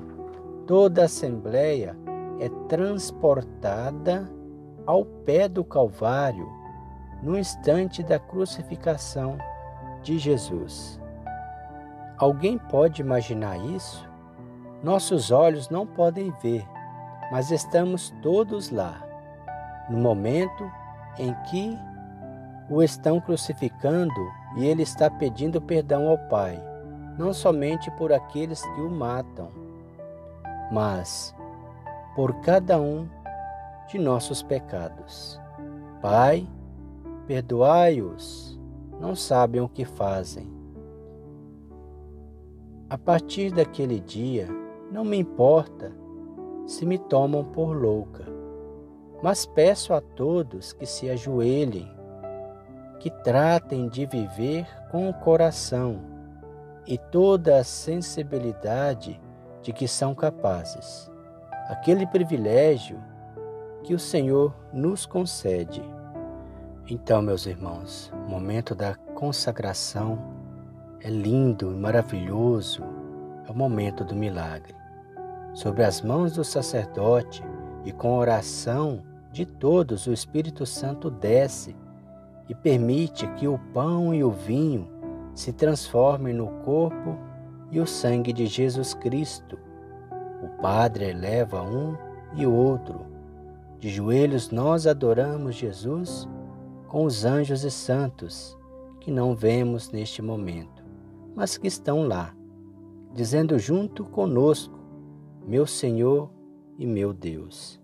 toda a Assembleia é transportada ao pé do Calvário no instante da crucificação de Jesus. Alguém pode imaginar isso? Nossos olhos não podem ver, mas estamos todos lá, no momento em que o estão crucificando e ele está pedindo perdão ao Pai, não somente por aqueles que o matam, mas por cada um de nossos pecados. Pai, perdoai-os, não sabem o que fazem. A partir daquele dia, não me importa se me tomam por louca, mas peço a todos que se ajoelhem que tratem de viver com o coração e toda a sensibilidade de que são capazes. Aquele privilégio que o Senhor nos concede. Então, meus irmãos, momento da consagração é lindo e maravilhoso, é o momento do milagre. Sobre as mãos do sacerdote e com oração de todos, o Espírito Santo desce e permite que o pão e o vinho se transformem no corpo e o sangue de Jesus Cristo. O Padre eleva um e outro. De joelhos nós adoramos Jesus com os anjos e santos que não vemos neste momento, mas que estão lá, dizendo junto conosco: Meu Senhor e meu Deus.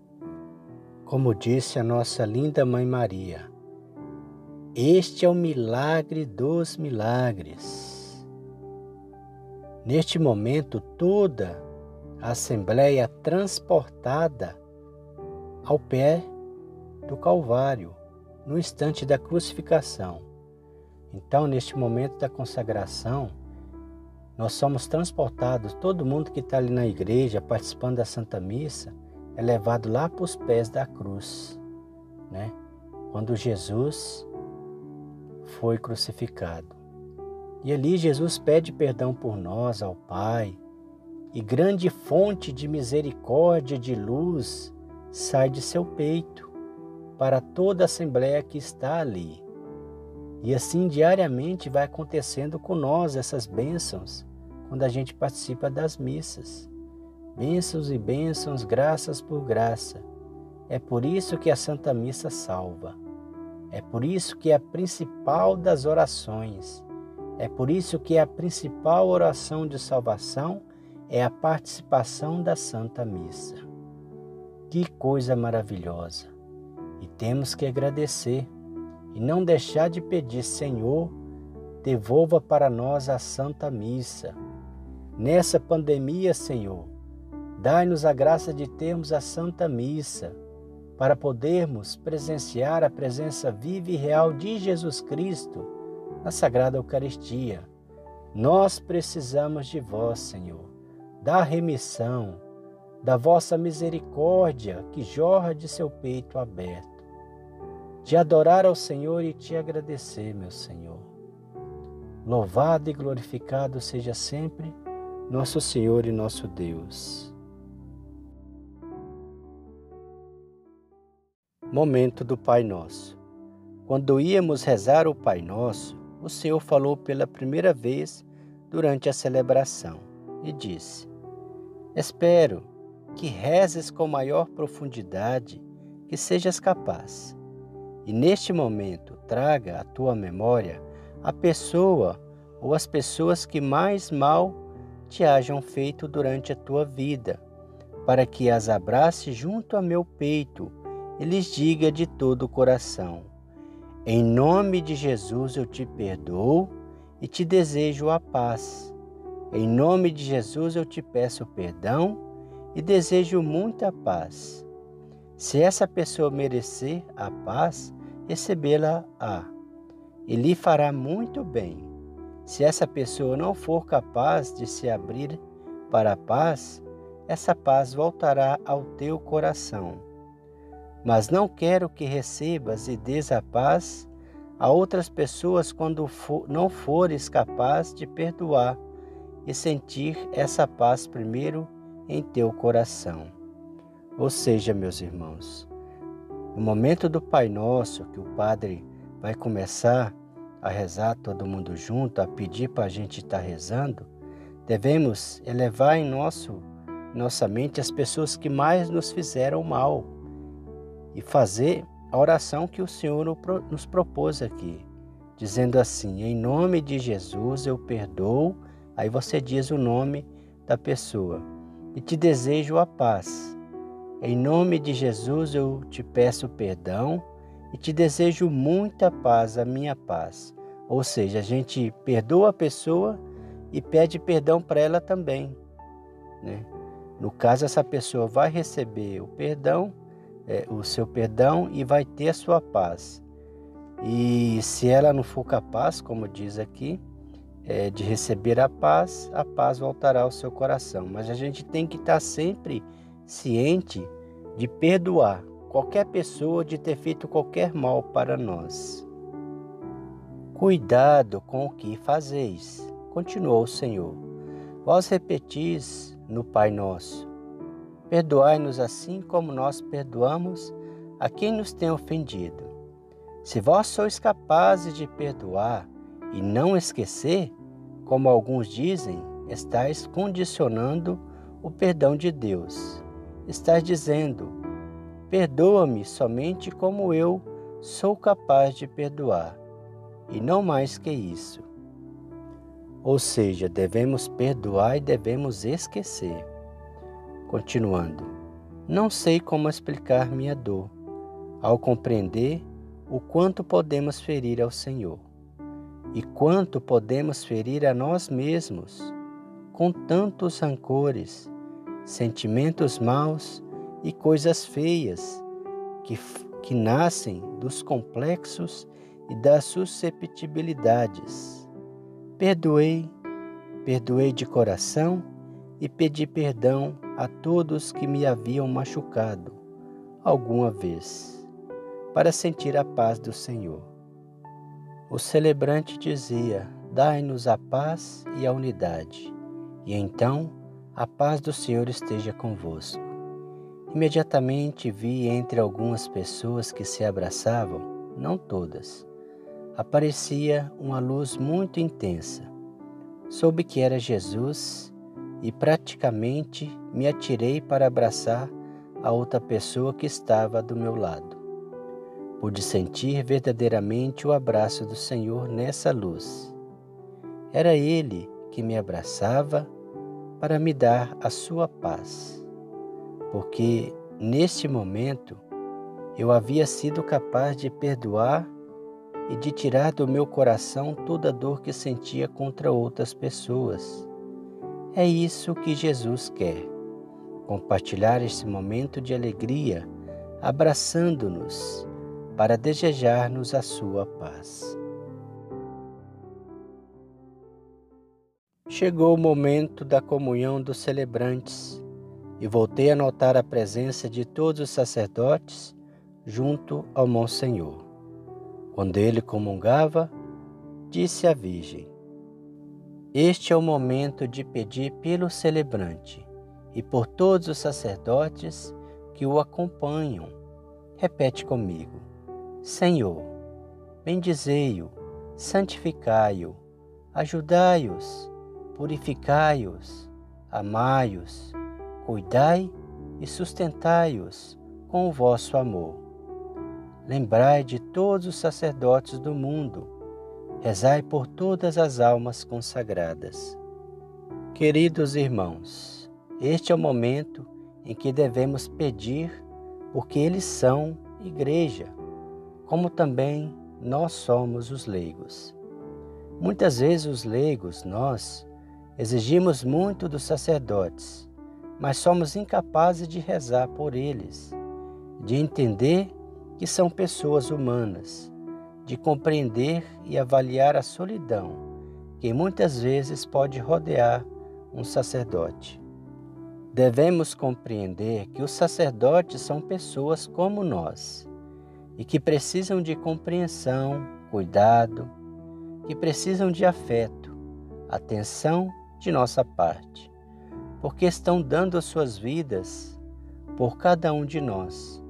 Como disse a nossa linda Mãe Maria, este é o milagre dos milagres. Neste momento, toda a Assembleia transportada ao pé do Calvário, no instante da crucificação. Então, neste momento da consagração, nós somos transportados, todo mundo que está ali na igreja participando da Santa Missa, é levado lá para os pés da cruz, né? Quando Jesus foi crucificado. E ali Jesus pede perdão por nós ao Pai, e grande fonte de misericórdia, de luz, sai de seu peito para toda a assembleia que está ali. E assim diariamente vai acontecendo com nós essas bênçãos quando a gente participa das missas. Bênçãos e bênçãos, graças por graça. É por isso que a Santa Missa salva. É por isso que é a principal das orações. É por isso que a principal oração de salvação é a participação da Santa Missa. Que coisa maravilhosa! E temos que agradecer e não deixar de pedir, Senhor, devolva para nós a Santa Missa. Nessa pandemia, Senhor, dai-nos a graça de termos a Santa Missa para podermos presenciar a presença viva e real de Jesus Cristo na Sagrada Eucaristia. Nós precisamos de vós, Senhor, da remissão, da vossa misericórdia que jorra de seu peito aberto, de adorar ao Senhor e te agradecer, meu Senhor. Louvado e glorificado seja sempre nosso Senhor e nosso Deus. Momento do Pai Nosso. Quando íamos rezar o Pai Nosso, o Senhor falou pela primeira vez durante a celebração e disse: Espero que rezes com maior profundidade que sejas capaz. E neste momento traga à tua memória a pessoa ou as pessoas que mais mal te hajam feito durante a tua vida, para que as abrace junto a meu peito e lhes diga de todo o coração: Em nome de Jesus eu te perdoo e te desejo a paz. Em nome de Jesus eu te peço perdão e desejo muita paz. Se essa pessoa merecer a paz, recebê-la-á e lhe fará muito bem. Se essa pessoa não for capaz de se abrir para a paz, essa paz voltará ao teu coração mas não quero que recebas e des a paz a outras pessoas quando for, não fores capaz de perdoar e sentir essa paz primeiro em teu coração. Ou seja, meus irmãos, no momento do Pai Nosso, que o Padre vai começar a rezar todo mundo junto, a pedir para a gente estar tá rezando, devemos elevar em nosso, nossa mente as pessoas que mais nos fizeram mal e fazer a oração que o Senhor nos propôs aqui, dizendo assim: Em nome de Jesus eu perdoo. Aí você diz o nome da pessoa e te desejo a paz. Em nome de Jesus eu te peço perdão e te desejo muita paz, a minha paz. Ou seja, a gente perdoa a pessoa e pede perdão para ela também. Né? No caso, essa pessoa vai receber o perdão é, o seu perdão e vai ter a sua paz. E se ela não for capaz, como diz aqui, é, de receber a paz, a paz voltará ao seu coração. Mas a gente tem que estar sempre ciente de perdoar qualquer pessoa de ter feito qualquer mal para nós. Cuidado com o que fazeis, continuou o Senhor. Vós repetis no Pai Nosso: Perdoai-nos assim como nós perdoamos a quem nos tem ofendido. Se vós sois capazes de perdoar e não esquecer, como alguns dizem, estáis condicionando o perdão de Deus. Estais dizendo: Perdoa-me somente como eu sou capaz de perdoar, e não mais que isso. Ou seja, devemos perdoar e devemos esquecer. Continuando, não sei como explicar minha dor ao compreender o quanto podemos ferir ao Senhor e quanto podemos ferir a nós mesmos com tantos rancores, sentimentos maus e coisas feias que, que nascem dos complexos e das susceptibilidades. Perdoei, perdoei de coração e pedi perdão a todos que me haviam machucado alguma vez, para sentir a paz do Senhor. O celebrante dizia: Dai-nos a paz e a unidade, e então a paz do Senhor esteja convosco. Imediatamente vi entre algumas pessoas que se abraçavam, não todas, aparecia uma luz muito intensa. Soube que era Jesus e praticamente me atirei para abraçar a outra pessoa que estava do meu lado. Pude sentir verdadeiramente o abraço do Senhor nessa luz. Era Ele que me abraçava para me dar a sua paz, porque neste momento eu havia sido capaz de perdoar e de tirar do meu coração toda dor que sentia contra outras pessoas. É isso que Jesus quer: compartilhar esse momento de alegria, abraçando-nos para desejar-nos a sua paz. Chegou o momento da comunhão dos celebrantes e voltei a notar a presença de todos os sacerdotes junto ao Monsenhor. Quando ele comungava, disse à Virgem: Este é o momento de pedir pelo celebrante e por todos os sacerdotes que o acompanham. Repete comigo. Senhor, bendizei-o, santificai-o, ajudai-os, purificai-os, amai-os, cuidai e sustentai-os com o vosso amor. Lembrai de todos os sacerdotes do mundo, rezai por todas as almas consagradas. Queridos irmãos, este é o momento em que devemos pedir, porque eles são igreja como também nós somos os leigos. Muitas vezes os leigos, nós, exigimos muito dos sacerdotes, mas somos incapazes de rezar por eles, de entender que são pessoas humanas, de compreender e avaliar a solidão que muitas vezes pode rodear um sacerdote. Devemos compreender que os sacerdotes são pessoas como nós e que precisam de compreensão, cuidado, que precisam de afeto, atenção de nossa parte, porque estão dando as suas vidas por cada um de nós,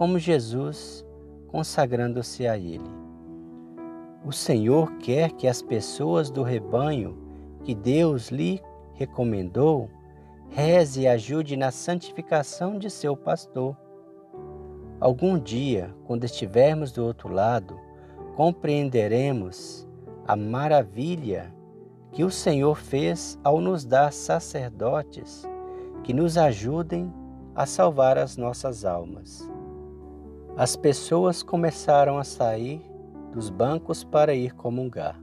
como Jesus consagrando-se a Ele. O Senhor quer que as pessoas do rebanho que Deus lhe recomendou reze e ajude na santificação de seu pastor Algum dia, quando estivermos do outro lado, compreenderemos a maravilha que o Senhor fez ao nos dar sacerdotes que nos ajudem a salvar as nossas almas. As pessoas começaram a sair dos bancos para ir comungar.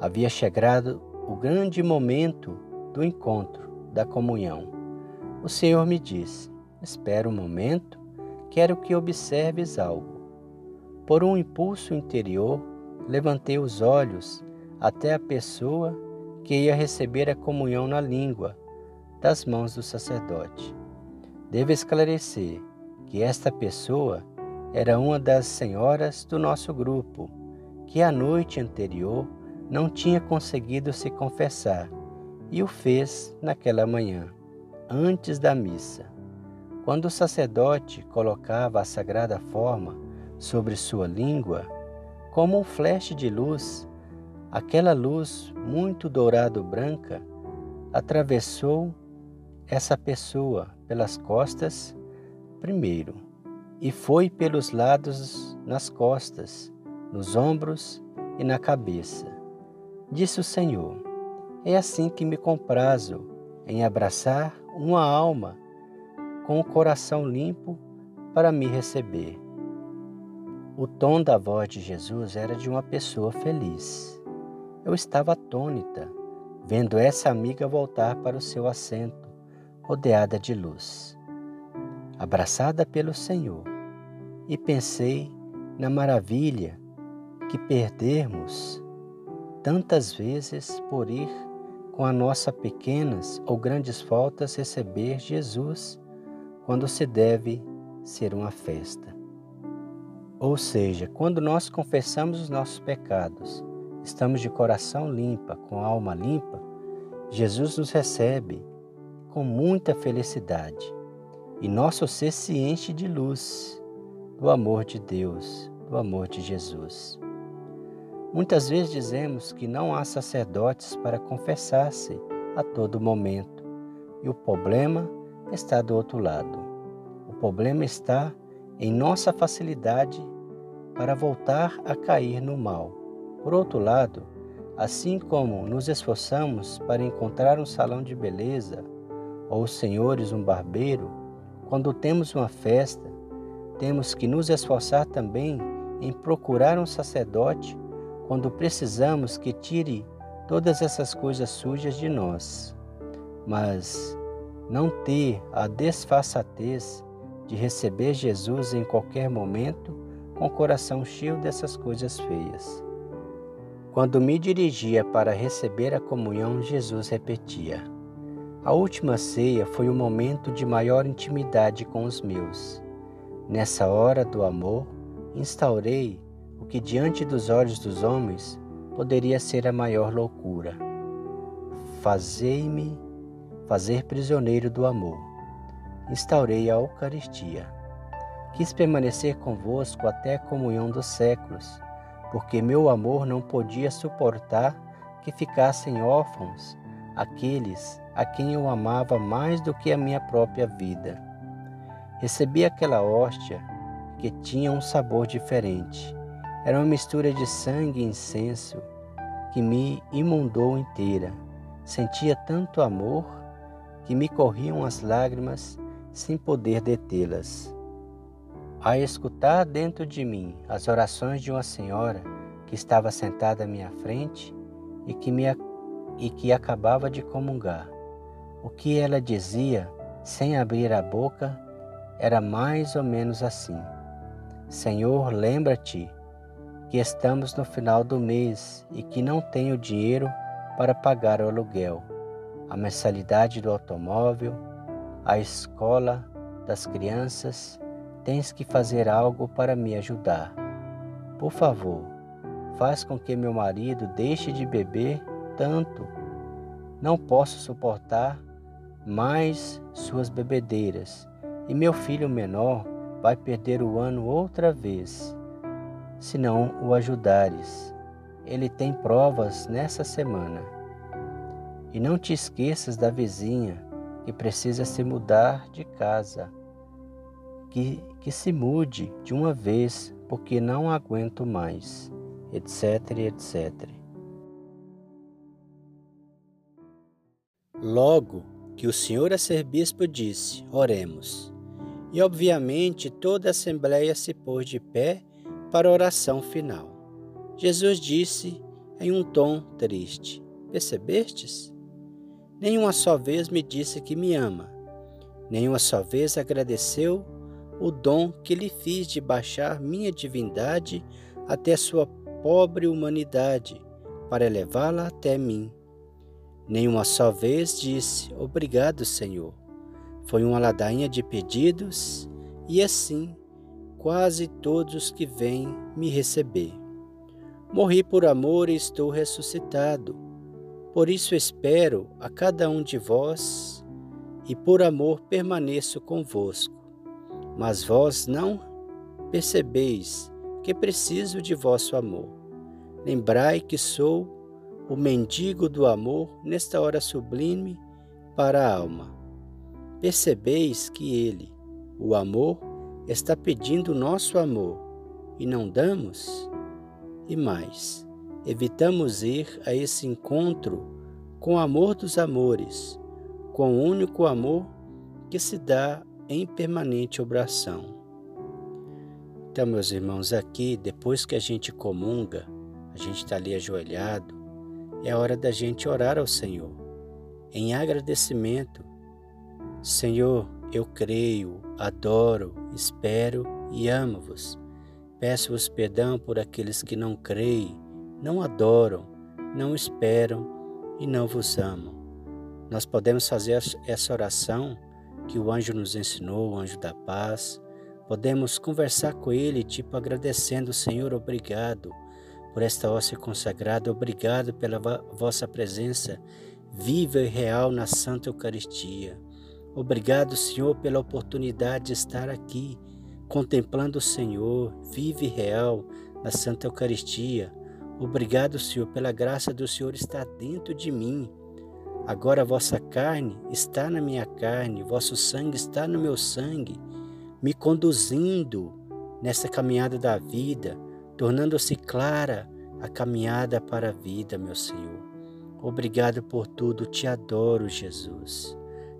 Havia chegado o grande momento do encontro, da comunhão. O Senhor me disse: Espera um momento quero que observes algo. Por um impulso interior, levantei os olhos até a pessoa que ia receber a comunhão na língua das mãos do sacerdote. Devo esclarecer que esta pessoa era uma das senhoras do nosso grupo, que a noite anterior não tinha conseguido se confessar e o fez naquela manhã, antes da missa. Quando o sacerdote colocava a sagrada forma sobre sua língua, como um flash de luz, aquela luz muito dourado-branca atravessou essa pessoa pelas costas primeiro e foi pelos lados nas costas, nos ombros e na cabeça. Disse o Senhor: É assim que me comprazo em abraçar uma alma com o coração limpo para me receber. O tom da voz de Jesus era de uma pessoa feliz. Eu estava atônita, vendo essa amiga voltar para o seu assento, rodeada de luz, abraçada pelo Senhor, e pensei na maravilha que perdermos tantas vezes por ir com a nossa pequenas ou grandes faltas receber Jesus quando se deve ser uma festa. Ou seja, quando nós confessamos os nossos pecados, estamos de coração limpa, com alma limpa, Jesus nos recebe com muita felicidade. e nosso ser se enche de luz, do amor de Deus, do amor de Jesus. Muitas vezes dizemos que não há sacerdotes para confessar-se a todo momento, e o problema está do outro lado. O problema está em nossa facilidade para voltar a cair no mal. Por outro lado, assim como nos esforçamos para encontrar um salão de beleza ou os senhores um barbeiro, quando temos uma festa, temos que nos esforçar também em procurar um sacerdote quando precisamos que tire todas essas coisas sujas de nós, mas não ter a desfaçatez de receber Jesus em qualquer momento com o coração cheio dessas coisas feias. Quando me dirigia para receber a comunhão, Jesus repetia: A última ceia foi o momento de maior intimidade com os meus. Nessa hora do amor, instaurei o que diante dos olhos dos homens poderia ser a maior loucura. Fazei-me fazer prisioneiro do amor. Instaurei a Eucaristia. Quis permanecer convosco até a comunhão dos séculos, porque meu amor não podia suportar que ficassem órfãos aqueles a quem eu amava mais do que a minha própria vida. Recebi aquela hóstia que tinha um sabor diferente era uma mistura de sangue e incenso que me imundou inteira. Sentia tanto amor que me corriam as lágrimas sem poder detê-las. A escutar dentro de mim as orações de uma senhora que estava sentada à minha frente e que, me, e que acabava de comungar. O que ela dizia, sem abrir a boca, era mais ou menos assim: Senhor, lembra-te que estamos no final do mês e que não tenho dinheiro para pagar o aluguel, a mensalidade do automóvel, a escola das crianças, tens que fazer algo para me ajudar. Por favor, faz com que meu marido deixe de beber tanto. Não posso suportar mais suas bebedeiras e meu filho menor vai perder o ano outra vez se não o ajudares. Ele tem provas nessa semana. E não te esqueças da vizinha que precisa se mudar de casa. Que, que se mude de uma vez, porque não aguento mais, etc, etc. Logo que o senhor arcebispo disse, oremos. E obviamente toda a assembleia se pôs de pé para a oração final. Jesus disse em um tom triste: Percebestes? Nenhuma só vez me disse que me ama, nenhuma só vez agradeceu o dom que lhe fiz de baixar minha divindade até sua pobre humanidade, para elevá-la até mim. Nenhuma só vez disse: Obrigado, Senhor. Foi uma ladainha de pedidos, e assim quase todos que vêm me receber. Morri por amor e estou ressuscitado. Por isso espero a cada um de vós e por amor permaneço convosco. Mas vós não percebeis que preciso de vosso amor. Lembrai que sou o mendigo do amor nesta hora sublime para a alma. Percebeis que ele, o amor, está pedindo nosso amor e não damos? E mais, evitamos ir a esse encontro com o amor dos amores, com o único amor que se dá em permanente obração. Então, meus irmãos, aqui, depois que a gente comunga, a gente está ali ajoelhado, é hora da gente orar ao Senhor, em agradecimento. Senhor, eu creio, adoro, espero e amo-vos. Peço-vos perdão por aqueles que não creem, não adoram, não esperam e não vos amam. Nós podemos fazer essa oração que o anjo nos ensinou, o anjo da paz. Podemos conversar com ele, tipo agradecendo, Senhor, obrigado por esta hóstia consagrada, obrigado pela vossa presença viva e real na Santa Eucaristia. Obrigado, Senhor, pela oportunidade de estar aqui, contemplando o Senhor, vive e real, na Santa Eucaristia. Obrigado, Senhor, pela graça do Senhor estar dentro de mim. Agora a vossa carne está na minha carne, vosso sangue está no meu sangue, me conduzindo nessa caminhada da vida, tornando-se clara a caminhada para a vida, meu Senhor. Obrigado por tudo, te adoro, Jesus.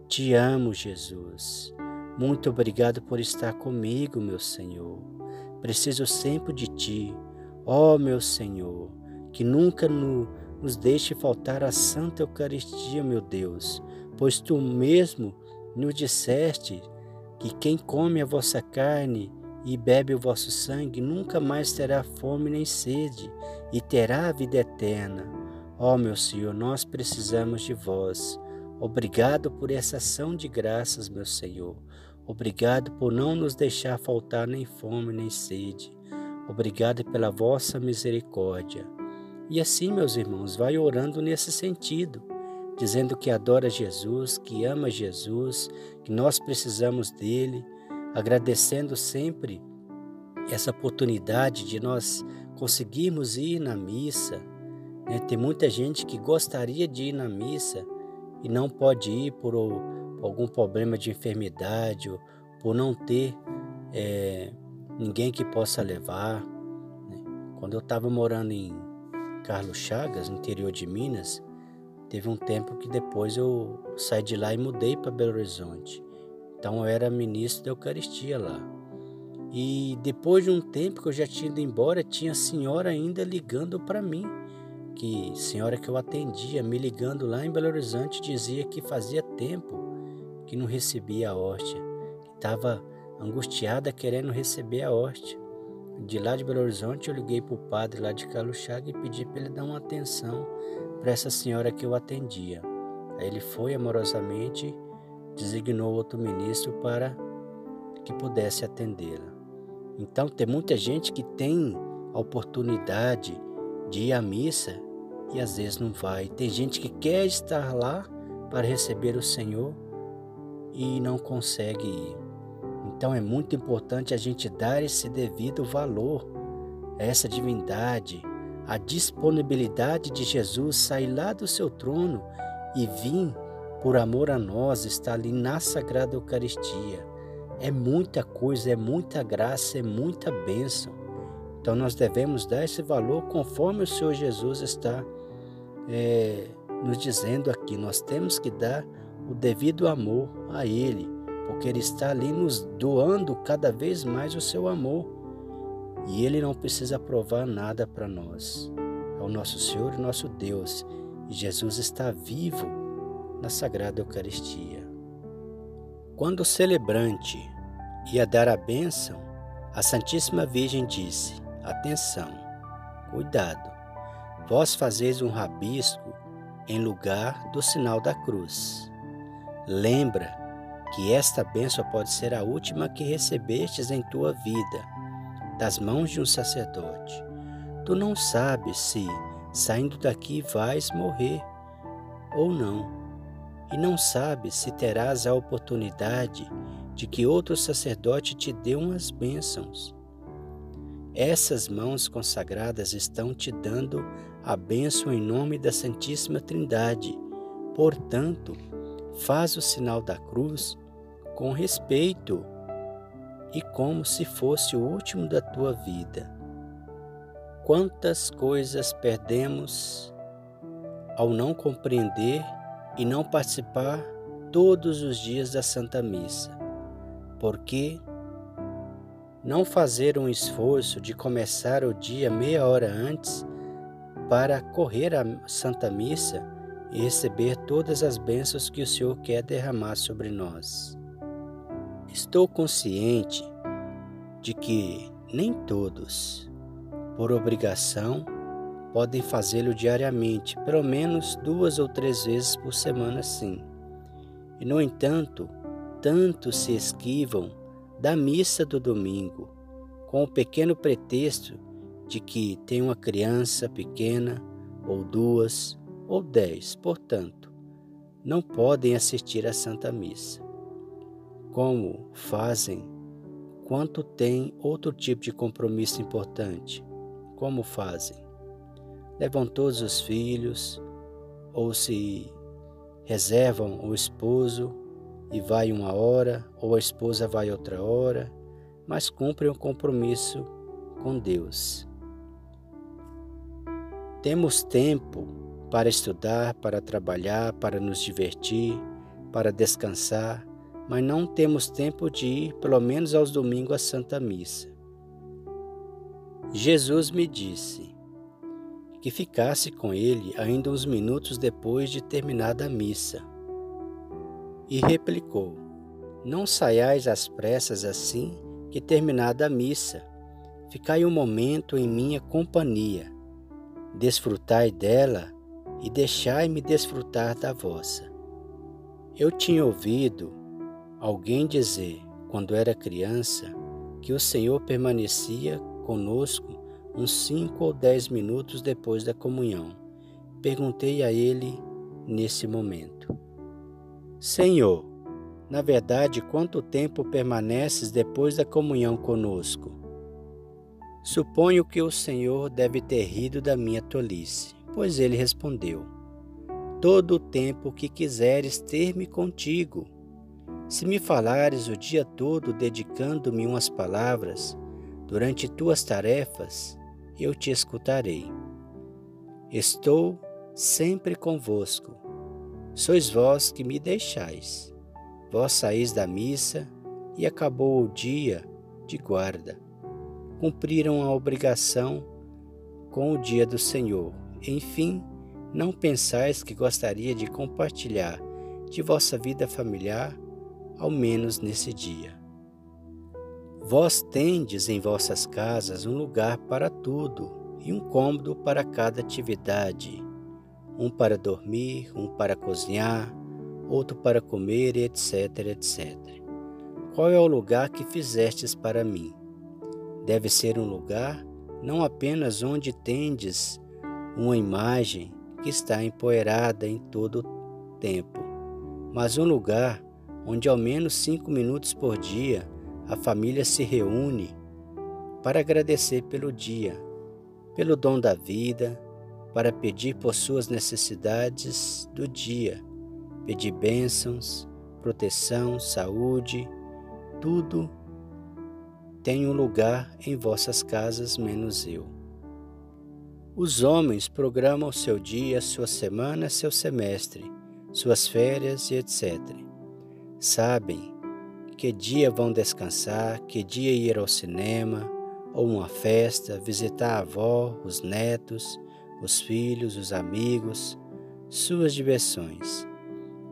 Te amo, Jesus. Muito obrigado por estar comigo, meu Senhor. Preciso sempre de ti, ó meu Senhor, que nunca no, nos deixe faltar a Santa Eucaristia, meu Deus, pois tu mesmo nos disseste que quem come a vossa carne e bebe o vosso sangue nunca mais terá fome nem sede e terá a vida eterna. Ó oh, meu Senhor, nós precisamos de vós. Obrigado por essa ação de graças, meu Senhor. Obrigado por não nos deixar faltar nem fome nem sede. Obrigado pela vossa misericórdia. E assim, meus irmãos, vai orando nesse sentido, dizendo que adora Jesus, que ama Jesus, que nós precisamos dele, agradecendo sempre essa oportunidade de nós conseguirmos ir na missa. Né? Tem muita gente que gostaria de ir na missa e não pode ir por, algum problema de enfermidade ou por não ter é, ninguém que possa levar. Né? Quando eu estava morando em Carlos Chagas, interior de Minas, teve um tempo que depois eu saí de lá e mudei para Belo Horizonte. Então eu era ministro da Eucaristia lá. E depois de um tempo que eu já tinha ido embora, tinha senhora ainda ligando para mim, que senhora que eu atendia, me ligando lá em Belo Horizonte, dizia que fazia tempo que não recebia a hóstia, que estava angustiada querendo receber a hóstia. De lá de Belo Horizonte, eu liguei para o padre lá de Carlos Chaga e pedi para ele dar uma atenção para essa senhora que eu atendia. Aí ele foi amorosamente designou outro ministro para que pudesse atendê-la. Então, tem muita gente que tem a oportunidade de ir à missa e às vezes não vai. Tem gente que quer estar lá para receber o Senhor e não consegue ir. Então, é muito importante a gente dar esse devido valor a essa divindade, a disponibilidade de Jesus sair lá do seu trono e vir por amor a nós, está ali na Sagrada Eucaristia. É muita coisa, é muita graça, é muita bênção. Então nós devemos dar esse valor conforme o Senhor Jesus está é, nos dizendo aqui. Nós temos que dar o devido amor a Ele, porque Ele está ali nos doando cada vez mais o seu amor. E Ele não precisa provar nada para nós. É o nosso Senhor e nosso Deus. E Jesus está vivo na Sagrada Eucaristia. Quando o celebrante ia dar a bênção, a Santíssima Virgem disse: Atenção, cuidado, vós fazeis um rabisco em lugar do sinal da cruz. Lembra que esta bênção pode ser a última que recebestes em tua vida, das mãos de um sacerdote. Tu não sabes se, saindo daqui, vais morrer ou não e não sabes se terás a oportunidade de que outro sacerdote te dê umas bênçãos. Essas mãos consagradas estão te dando a bênção em nome da Santíssima Trindade. Portanto, faz o sinal da cruz com respeito e como se fosse o último da tua vida. Quantas coisas perdemos ao não compreender e não participar todos os dias da Santa Missa. Porque não fazer um esforço de começar o dia meia hora antes para correr à Santa Missa e receber todas as bênçãos que o Senhor quer derramar sobre nós. Estou consciente de que nem todos, por obrigação, podem fazê-lo diariamente, pelo menos duas ou três vezes por semana, sim. E, no entanto, tantos se esquivam da missa do domingo, com o pequeno pretexto de que tem uma criança pequena, ou duas, ou dez, portanto, não podem assistir à Santa Missa. como fazem quanto tem outro tipo de compromisso importante. Como fazem? Levam todos os filhos ou se reservam o esposo e vai uma hora, ou a esposa vai outra hora, mas cumprem o compromisso com Deus. Temos tempo para estudar, para trabalhar, para nos divertir, para descansar, mas não temos tempo de ir, pelo menos aos domingos, à Santa Missa. Jesus me disse que ficasse com ele ainda uns minutos depois de terminada a missa. E replicou: Não saiais às pressas assim que terminada a missa. Ficai um momento em minha companhia. Desfrutai dela e deixai-me desfrutar da vossa. Eu tinha ouvido alguém dizer, quando era criança, que o Senhor permanecia conosco uns cinco ou dez minutos depois da comunhão. Perguntei a ele nesse momento: Senhor, na verdade, quanto tempo permaneces depois da comunhão conosco? Suponho que o Senhor deve ter rido da minha tolice, pois ele respondeu: Todo o tempo que quiseres ter-me contigo. Se me falares o dia todo dedicando-me umas palavras, durante tuas tarefas, eu te escutarei. Estou sempre convosco. Sois vós que me deixais. Vós saís da missa e acabou o dia de guarda. Cumpriram a obrigação com o dia do Senhor. Enfim, não pensais que gostaria de compartilhar de vossa vida familiar, ao menos nesse dia. Vós tendes em vossas casas um lugar para tudo e um cômodo para cada atividade, um para dormir, um para cozinhar, outro para comer, etc, etc. Qual é o lugar que fizestes para mim? Deve ser um lugar não apenas onde tendes uma imagem que está empoeirada em todo o tempo, mas um lugar onde ao menos cinco minutos por dia a família se reúne para agradecer pelo dia, pelo dom da vida, para pedir por suas necessidades do dia, pedir bênçãos, proteção, saúde, tudo um lugar em vossas casas, menos eu. Os homens programam seu dia, sua semana, seu semestre, suas férias e etc. Sabem que dia vão descansar, que dia ir ao cinema ou uma festa, visitar a avó, os netos, os filhos, os amigos, suas diversões.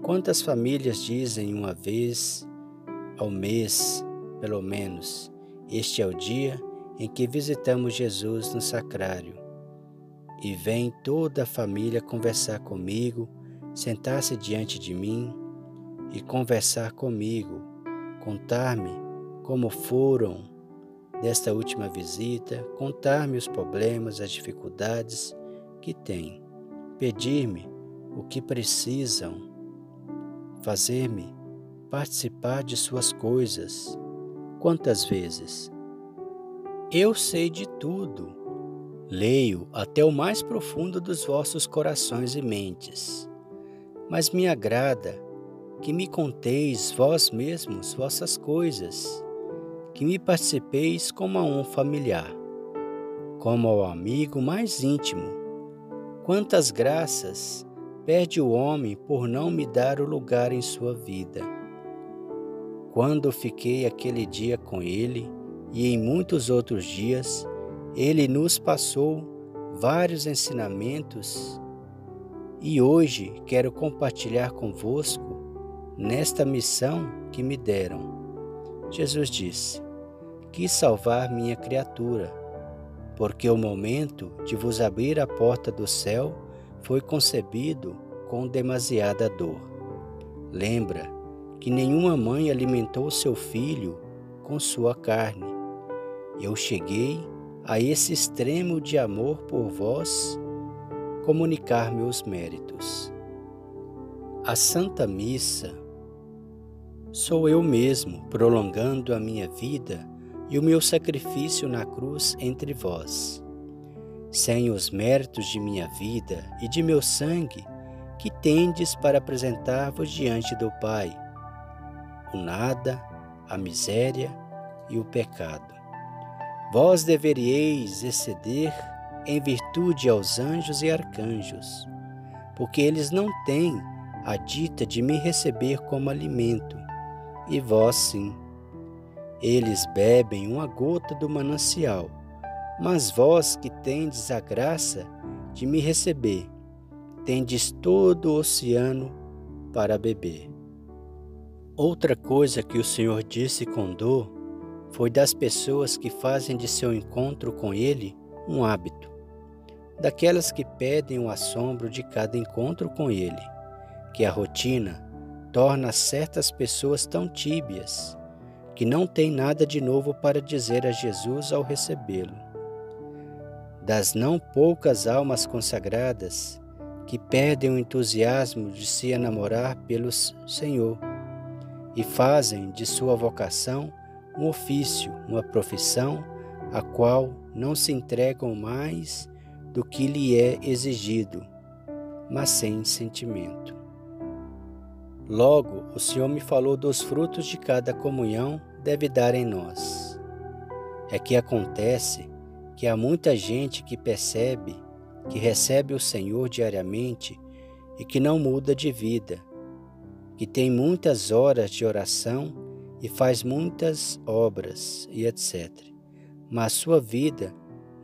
Quantas famílias dizem uma vez ao mês, pelo menos, este é o dia em que visitamos Jesus no sacrário. E vem toda a família conversar comigo, sentar-se diante de mim e conversar comigo, contar-me como foram desta última visita, contar-me os problemas, as dificuldades que têm, pedir-me o que precisam, fazer-me participar de suas coisas. Quantas vezes? Eu sei de tudo. Leio até o mais profundo dos vossos corações e mentes. Mas me agrada que me conteis vós mesmos vossas coisas, que me participeis como a um familiar, como ao amigo mais íntimo. Quantas graças perde o homem por não me dar o lugar em sua vida. Quando fiquei aquele dia com ele, e em muitos outros dias, ele nos passou vários ensinamentos e hoje quero compartilhar convosco nesta missão que me deram. Jesus disse: Quis salvar minha criatura, porque o momento de vos abrir a porta do céu foi concebido com demasiada dor. Lembra que nenhuma mãe alimentou seu filho com sua carne. Eu cheguei a esse extremo de amor por vós comunicar meus méritos. A Santa Missa sou eu mesmo prolongando a minha vida e o meu sacrifício na cruz entre vós. Sem os méritos de minha vida e de meu sangue, que tendes para apresentar-vos diante do Pai, o nada, a miséria e o pecado. Vós deveríeis exceder em virtude aos anjos e arcanjos, porque eles não têm a dita de me receber como alimento, e vós sim. Eles bebem uma gota do manancial, mas vós que tendes a graça de me receber, tendes todo o oceano para beber. Outra coisa que o Senhor disse com dor foi das pessoas que fazem de seu encontro com Ele um hábito, daquelas que pedem o assombro de cada encontro com Ele, que a rotina torna certas pessoas tão tíbias que não têm nada de novo para dizer a Jesus ao recebê-lo. Das não poucas almas consagradas que perdem o entusiasmo de se enamorar pelo Senhor e fazem de sua vocação um ofício, uma profissão, a qual não se entregam mais do que lhe é exigido, mas sem sentimento. Logo, o Senhor me falou dos frutos de cada comunhão deve dar em nós. É que acontece que há muita gente que percebe que recebe o Senhor diariamente e que não muda de vida, que tem muitas horas de oração e faz muitas obras e etc. Mas sua vida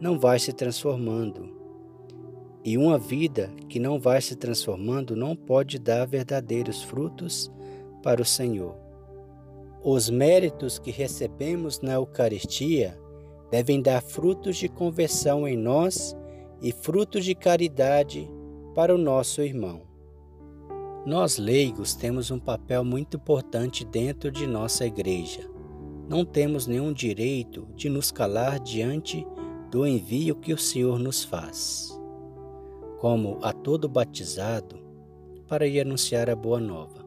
não vai se transformando. E uma vida que não vai se transformando não pode dar verdadeiros frutos para o Senhor. Os méritos que recebemos na Eucaristia devem dar frutos de conversão em nós e frutos de caridade para o nosso irmão. Nós leigos temos um papel muito importante dentro de nossa igreja. Não temos nenhum direito de nos calar diante do envio que o Senhor nos faz. Como a todo batizado, para ir anunciar a boa nova.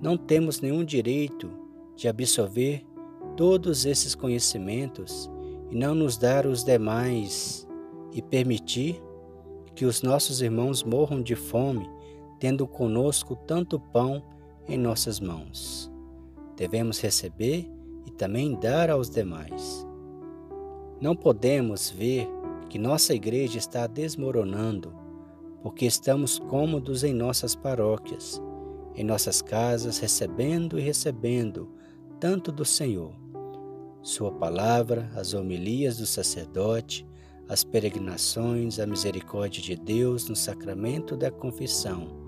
Não temos nenhum direito de absorver todos esses conhecimentos e não nos dar os demais e permitir que os nossos irmãos morram de fome tendo conosco tanto pão em nossas mãos. Devemos receber e também dar aos demais. Não podemos ver que nossa igreja está desmoronando porque estamos cômodos em nossas paróquias, em nossas casas, recebendo e recebendo tanto do Senhor. Sua palavra, as homilias do sacerdote, as peregrinações, a misericórdia de Deus no sacramento da confissão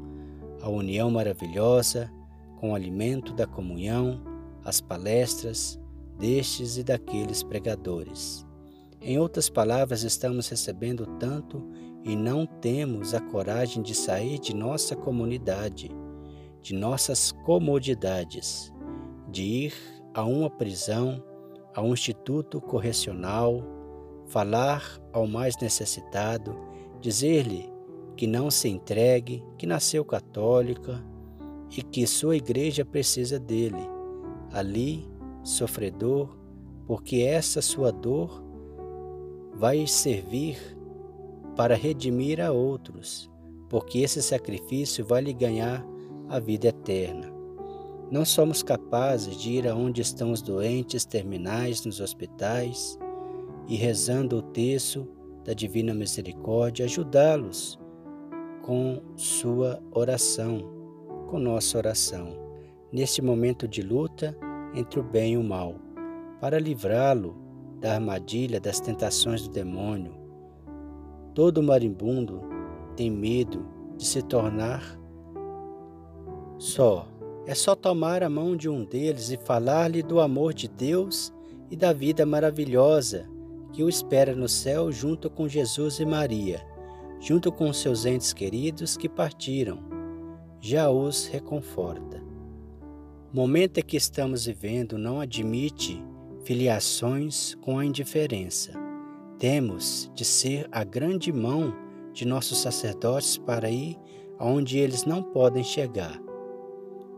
a união maravilhosa com o alimento da comunhão, as palestras destes e daqueles pregadores. Em outras palavras, estamos recebendo tanto e não temos a coragem de sair de nossa comunidade, de nossas comodidades, de ir a uma prisão, a um instituto correcional, falar ao mais necessitado, dizer-lhe que não se entregue, que nasceu católica e que sua igreja precisa dele, ali, sofredor, porque essa sua dor vai servir para redimir a outros, porque esse sacrifício vai lhe ganhar a vida eterna. Não somos capazes de ir aonde estão os doentes terminais nos hospitais e rezando o texto da Divina Misericórdia, ajudá-los com sua oração, com nossa oração, neste momento de luta entre o bem e o mal, para livrá-lo da armadilha das tentações do demônio. Todo marimbundo tem medo de se tornar só. É só tomar a mão de um deles e falar-lhe do amor de Deus e da vida maravilhosa que o espera no céu junto com Jesus e Maria junto com seus entes queridos que partiram, já os reconforta. O momento em que estamos vivendo não admite filiações com a indiferença. Temos de ser a grande mão de nossos sacerdotes para ir aonde eles não podem chegar.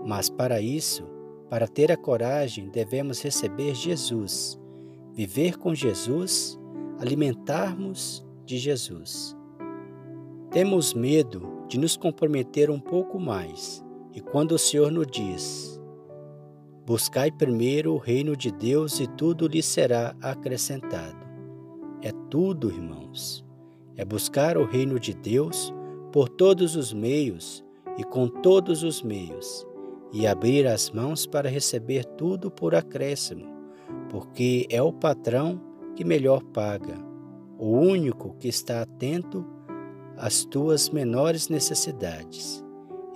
Mas para isso, Para ter a coragem, devemos receber Jesus, viver com Jesus, alimentarmos de Jesus. Temos medo de nos comprometer um pouco mais, e quando o Senhor nos diz: Buscai primeiro o reino de Deus e tudo lhe será acrescentado. É tudo, irmãos. É buscar o reino de Deus por todos os meios e com todos os meios, e abrir as mãos para receber tudo por acréscimo, porque é o patrão que melhor paga, o único que está atento às tuas menores necessidades.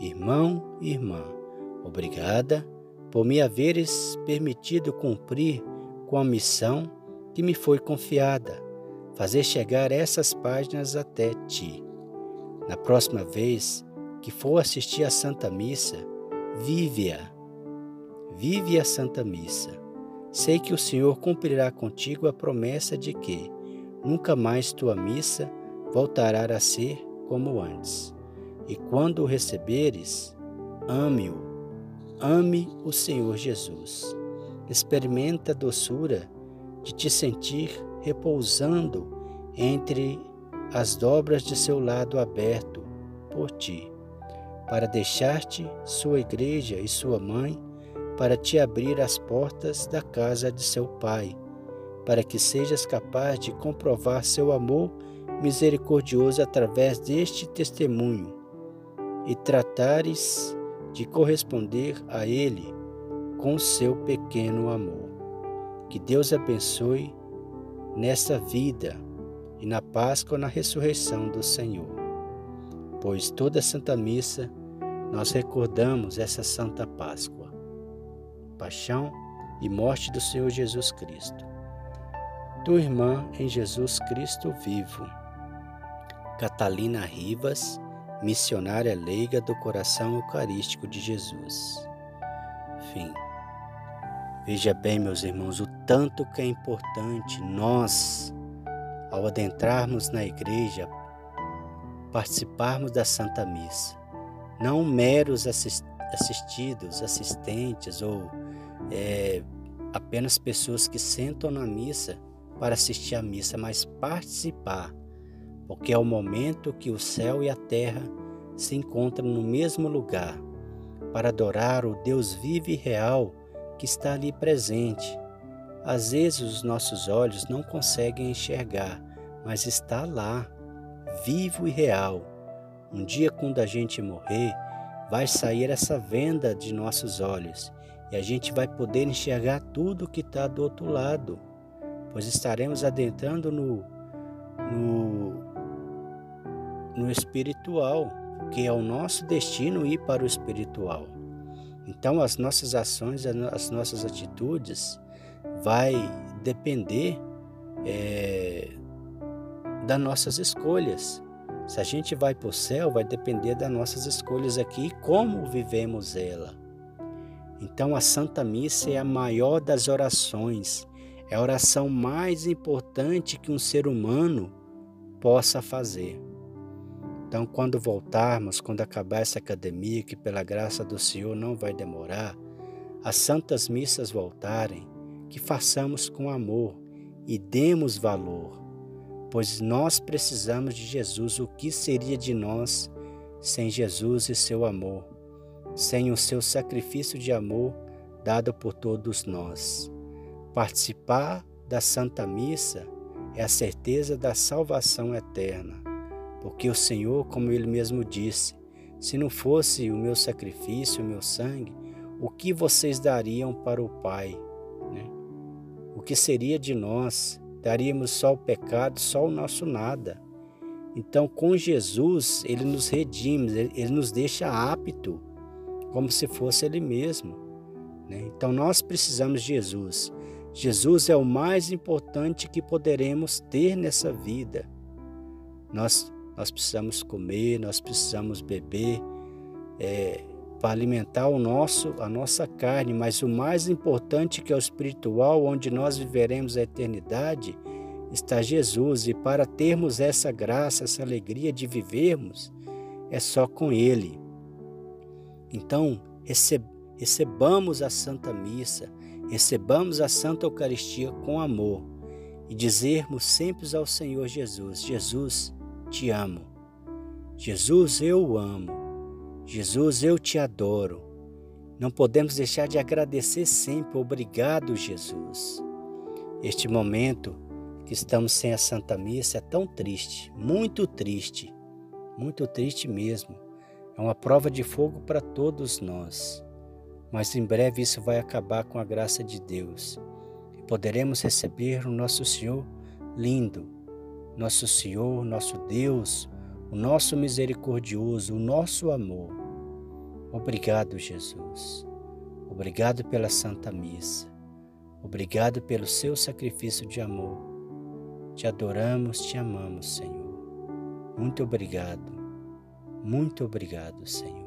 Irmão irmã, obrigada por me haveres permitido cumprir com a missão que me foi confiada, fazer chegar essas páginas até ti. Na próxima vez que for assistir à Santa Missa, vive-a. Vive a Santa Missa. Sei que o Senhor cumprirá contigo a promessa de que nunca mais tua missa voltará a ser como antes. E quando o receberes, ame-o. Ame o Senhor Jesus. Experimenta a doçura de te sentir repousando entre as dobras de seu lado aberto por ti para deixar-te sua igreja e sua mãe, para te abrir as portas da casa de seu Pai, para que sejas capaz de comprovar seu amor misericordioso através deste testemunho e tratares de corresponder a ele com seu pequeno amor. Que Deus abençoe nessa vida e na Páscoa na ressurreição do Senhor pois toda Santa Missa nós recordamos essa Santa Páscoa, paixão e morte do Senhor Jesus Cristo. Tua irmã em Jesus Cristo vivo, Catalina Rivas, missionária leiga do coração eucarístico de Jesus. Fim. Veja bem, meus irmãos, o tanto que é importante nós, ao adentrarmos na igreja, participarmos da Santa Missa. Não meros assistidos, assistentes ou é, apenas pessoas que sentam na missa para assistir à missa, mas participar, porque é o momento que o céu e a terra se encontram no mesmo lugar para adorar o Deus vivo e real que está ali presente. Às vezes os nossos olhos não conseguem enxergar, mas está lá vivo e real. Um dia, quando a gente morrer, vai sair essa venda de nossos olhos e a gente vai poder enxergar tudo que está do outro lado, pois estaremos adentrando no, no, no espiritual, que é o nosso destino ir para o espiritual. Então, as nossas ações, as nossas atitudes, vai depender é, das nossas escolhas. Se a gente vai para o céu, vai depender das nossas escolhas aqui e como vivemos ela. Então, a Santa Missa é a maior das orações, é a oração mais importante que um ser humano possa fazer. Então, quando voltarmos, quando acabar essa academia, que pela graça do Senhor não vai demorar, as santas missas voltarem, que façamos com amor e demos valor pois nós precisamos de Jesus. O que seria de nós sem Jesus e seu amor, sem o seu sacrifício de amor dado por todos nós? Participar da Santa Missa é a certeza da salvação eterna, porque o Senhor, como ele mesmo disse, se não fosse o meu sacrifício, o meu sangue, o que vocês dariam para o Pai? Né? O que seria de nós daríamos só o pecado, só o nosso nada. Então, com Jesus, ele nos redime, ele nos deixa apto, como se fosse ele mesmo. Né? Então, nós precisamos de Jesus. Jesus é o mais importante que poderemos ter nessa vida. Nós, nós precisamos comer, nós precisamos beber, é, para alimentar o nosso, a nossa carne, mas o mais importante que é o espiritual, onde nós viveremos a eternidade, está Jesus, e para termos essa graça, essa alegria de vivermos, é só com Ele. Então, recebamos a Santa Missa, recebamos a Santa Eucaristia com amor e dizermos sempre ao Senhor Jesus: Jesus, te amo. Jesus, eu o amo. Jesus, eu te adoro. Não podemos deixar de agradecer sempre. Obrigado, Jesus. Este momento que estamos sem a Santa Missa é tão triste, muito triste, muito triste mesmo. É uma prova de fogo para todos nós. Mas em breve isso vai acabar com a graça de Deus. E poderemos receber o nosso Senhor lindo, nosso Senhor, nosso Deus, o nosso misericordioso, o nosso amor. Obrigado, Jesus. Obrigado pela Santa Missa. Obrigado pelo seu sacrifício de amor. Te adoramos, te amamos, Senhor. Muito obrigado. Muito obrigado, Senhor.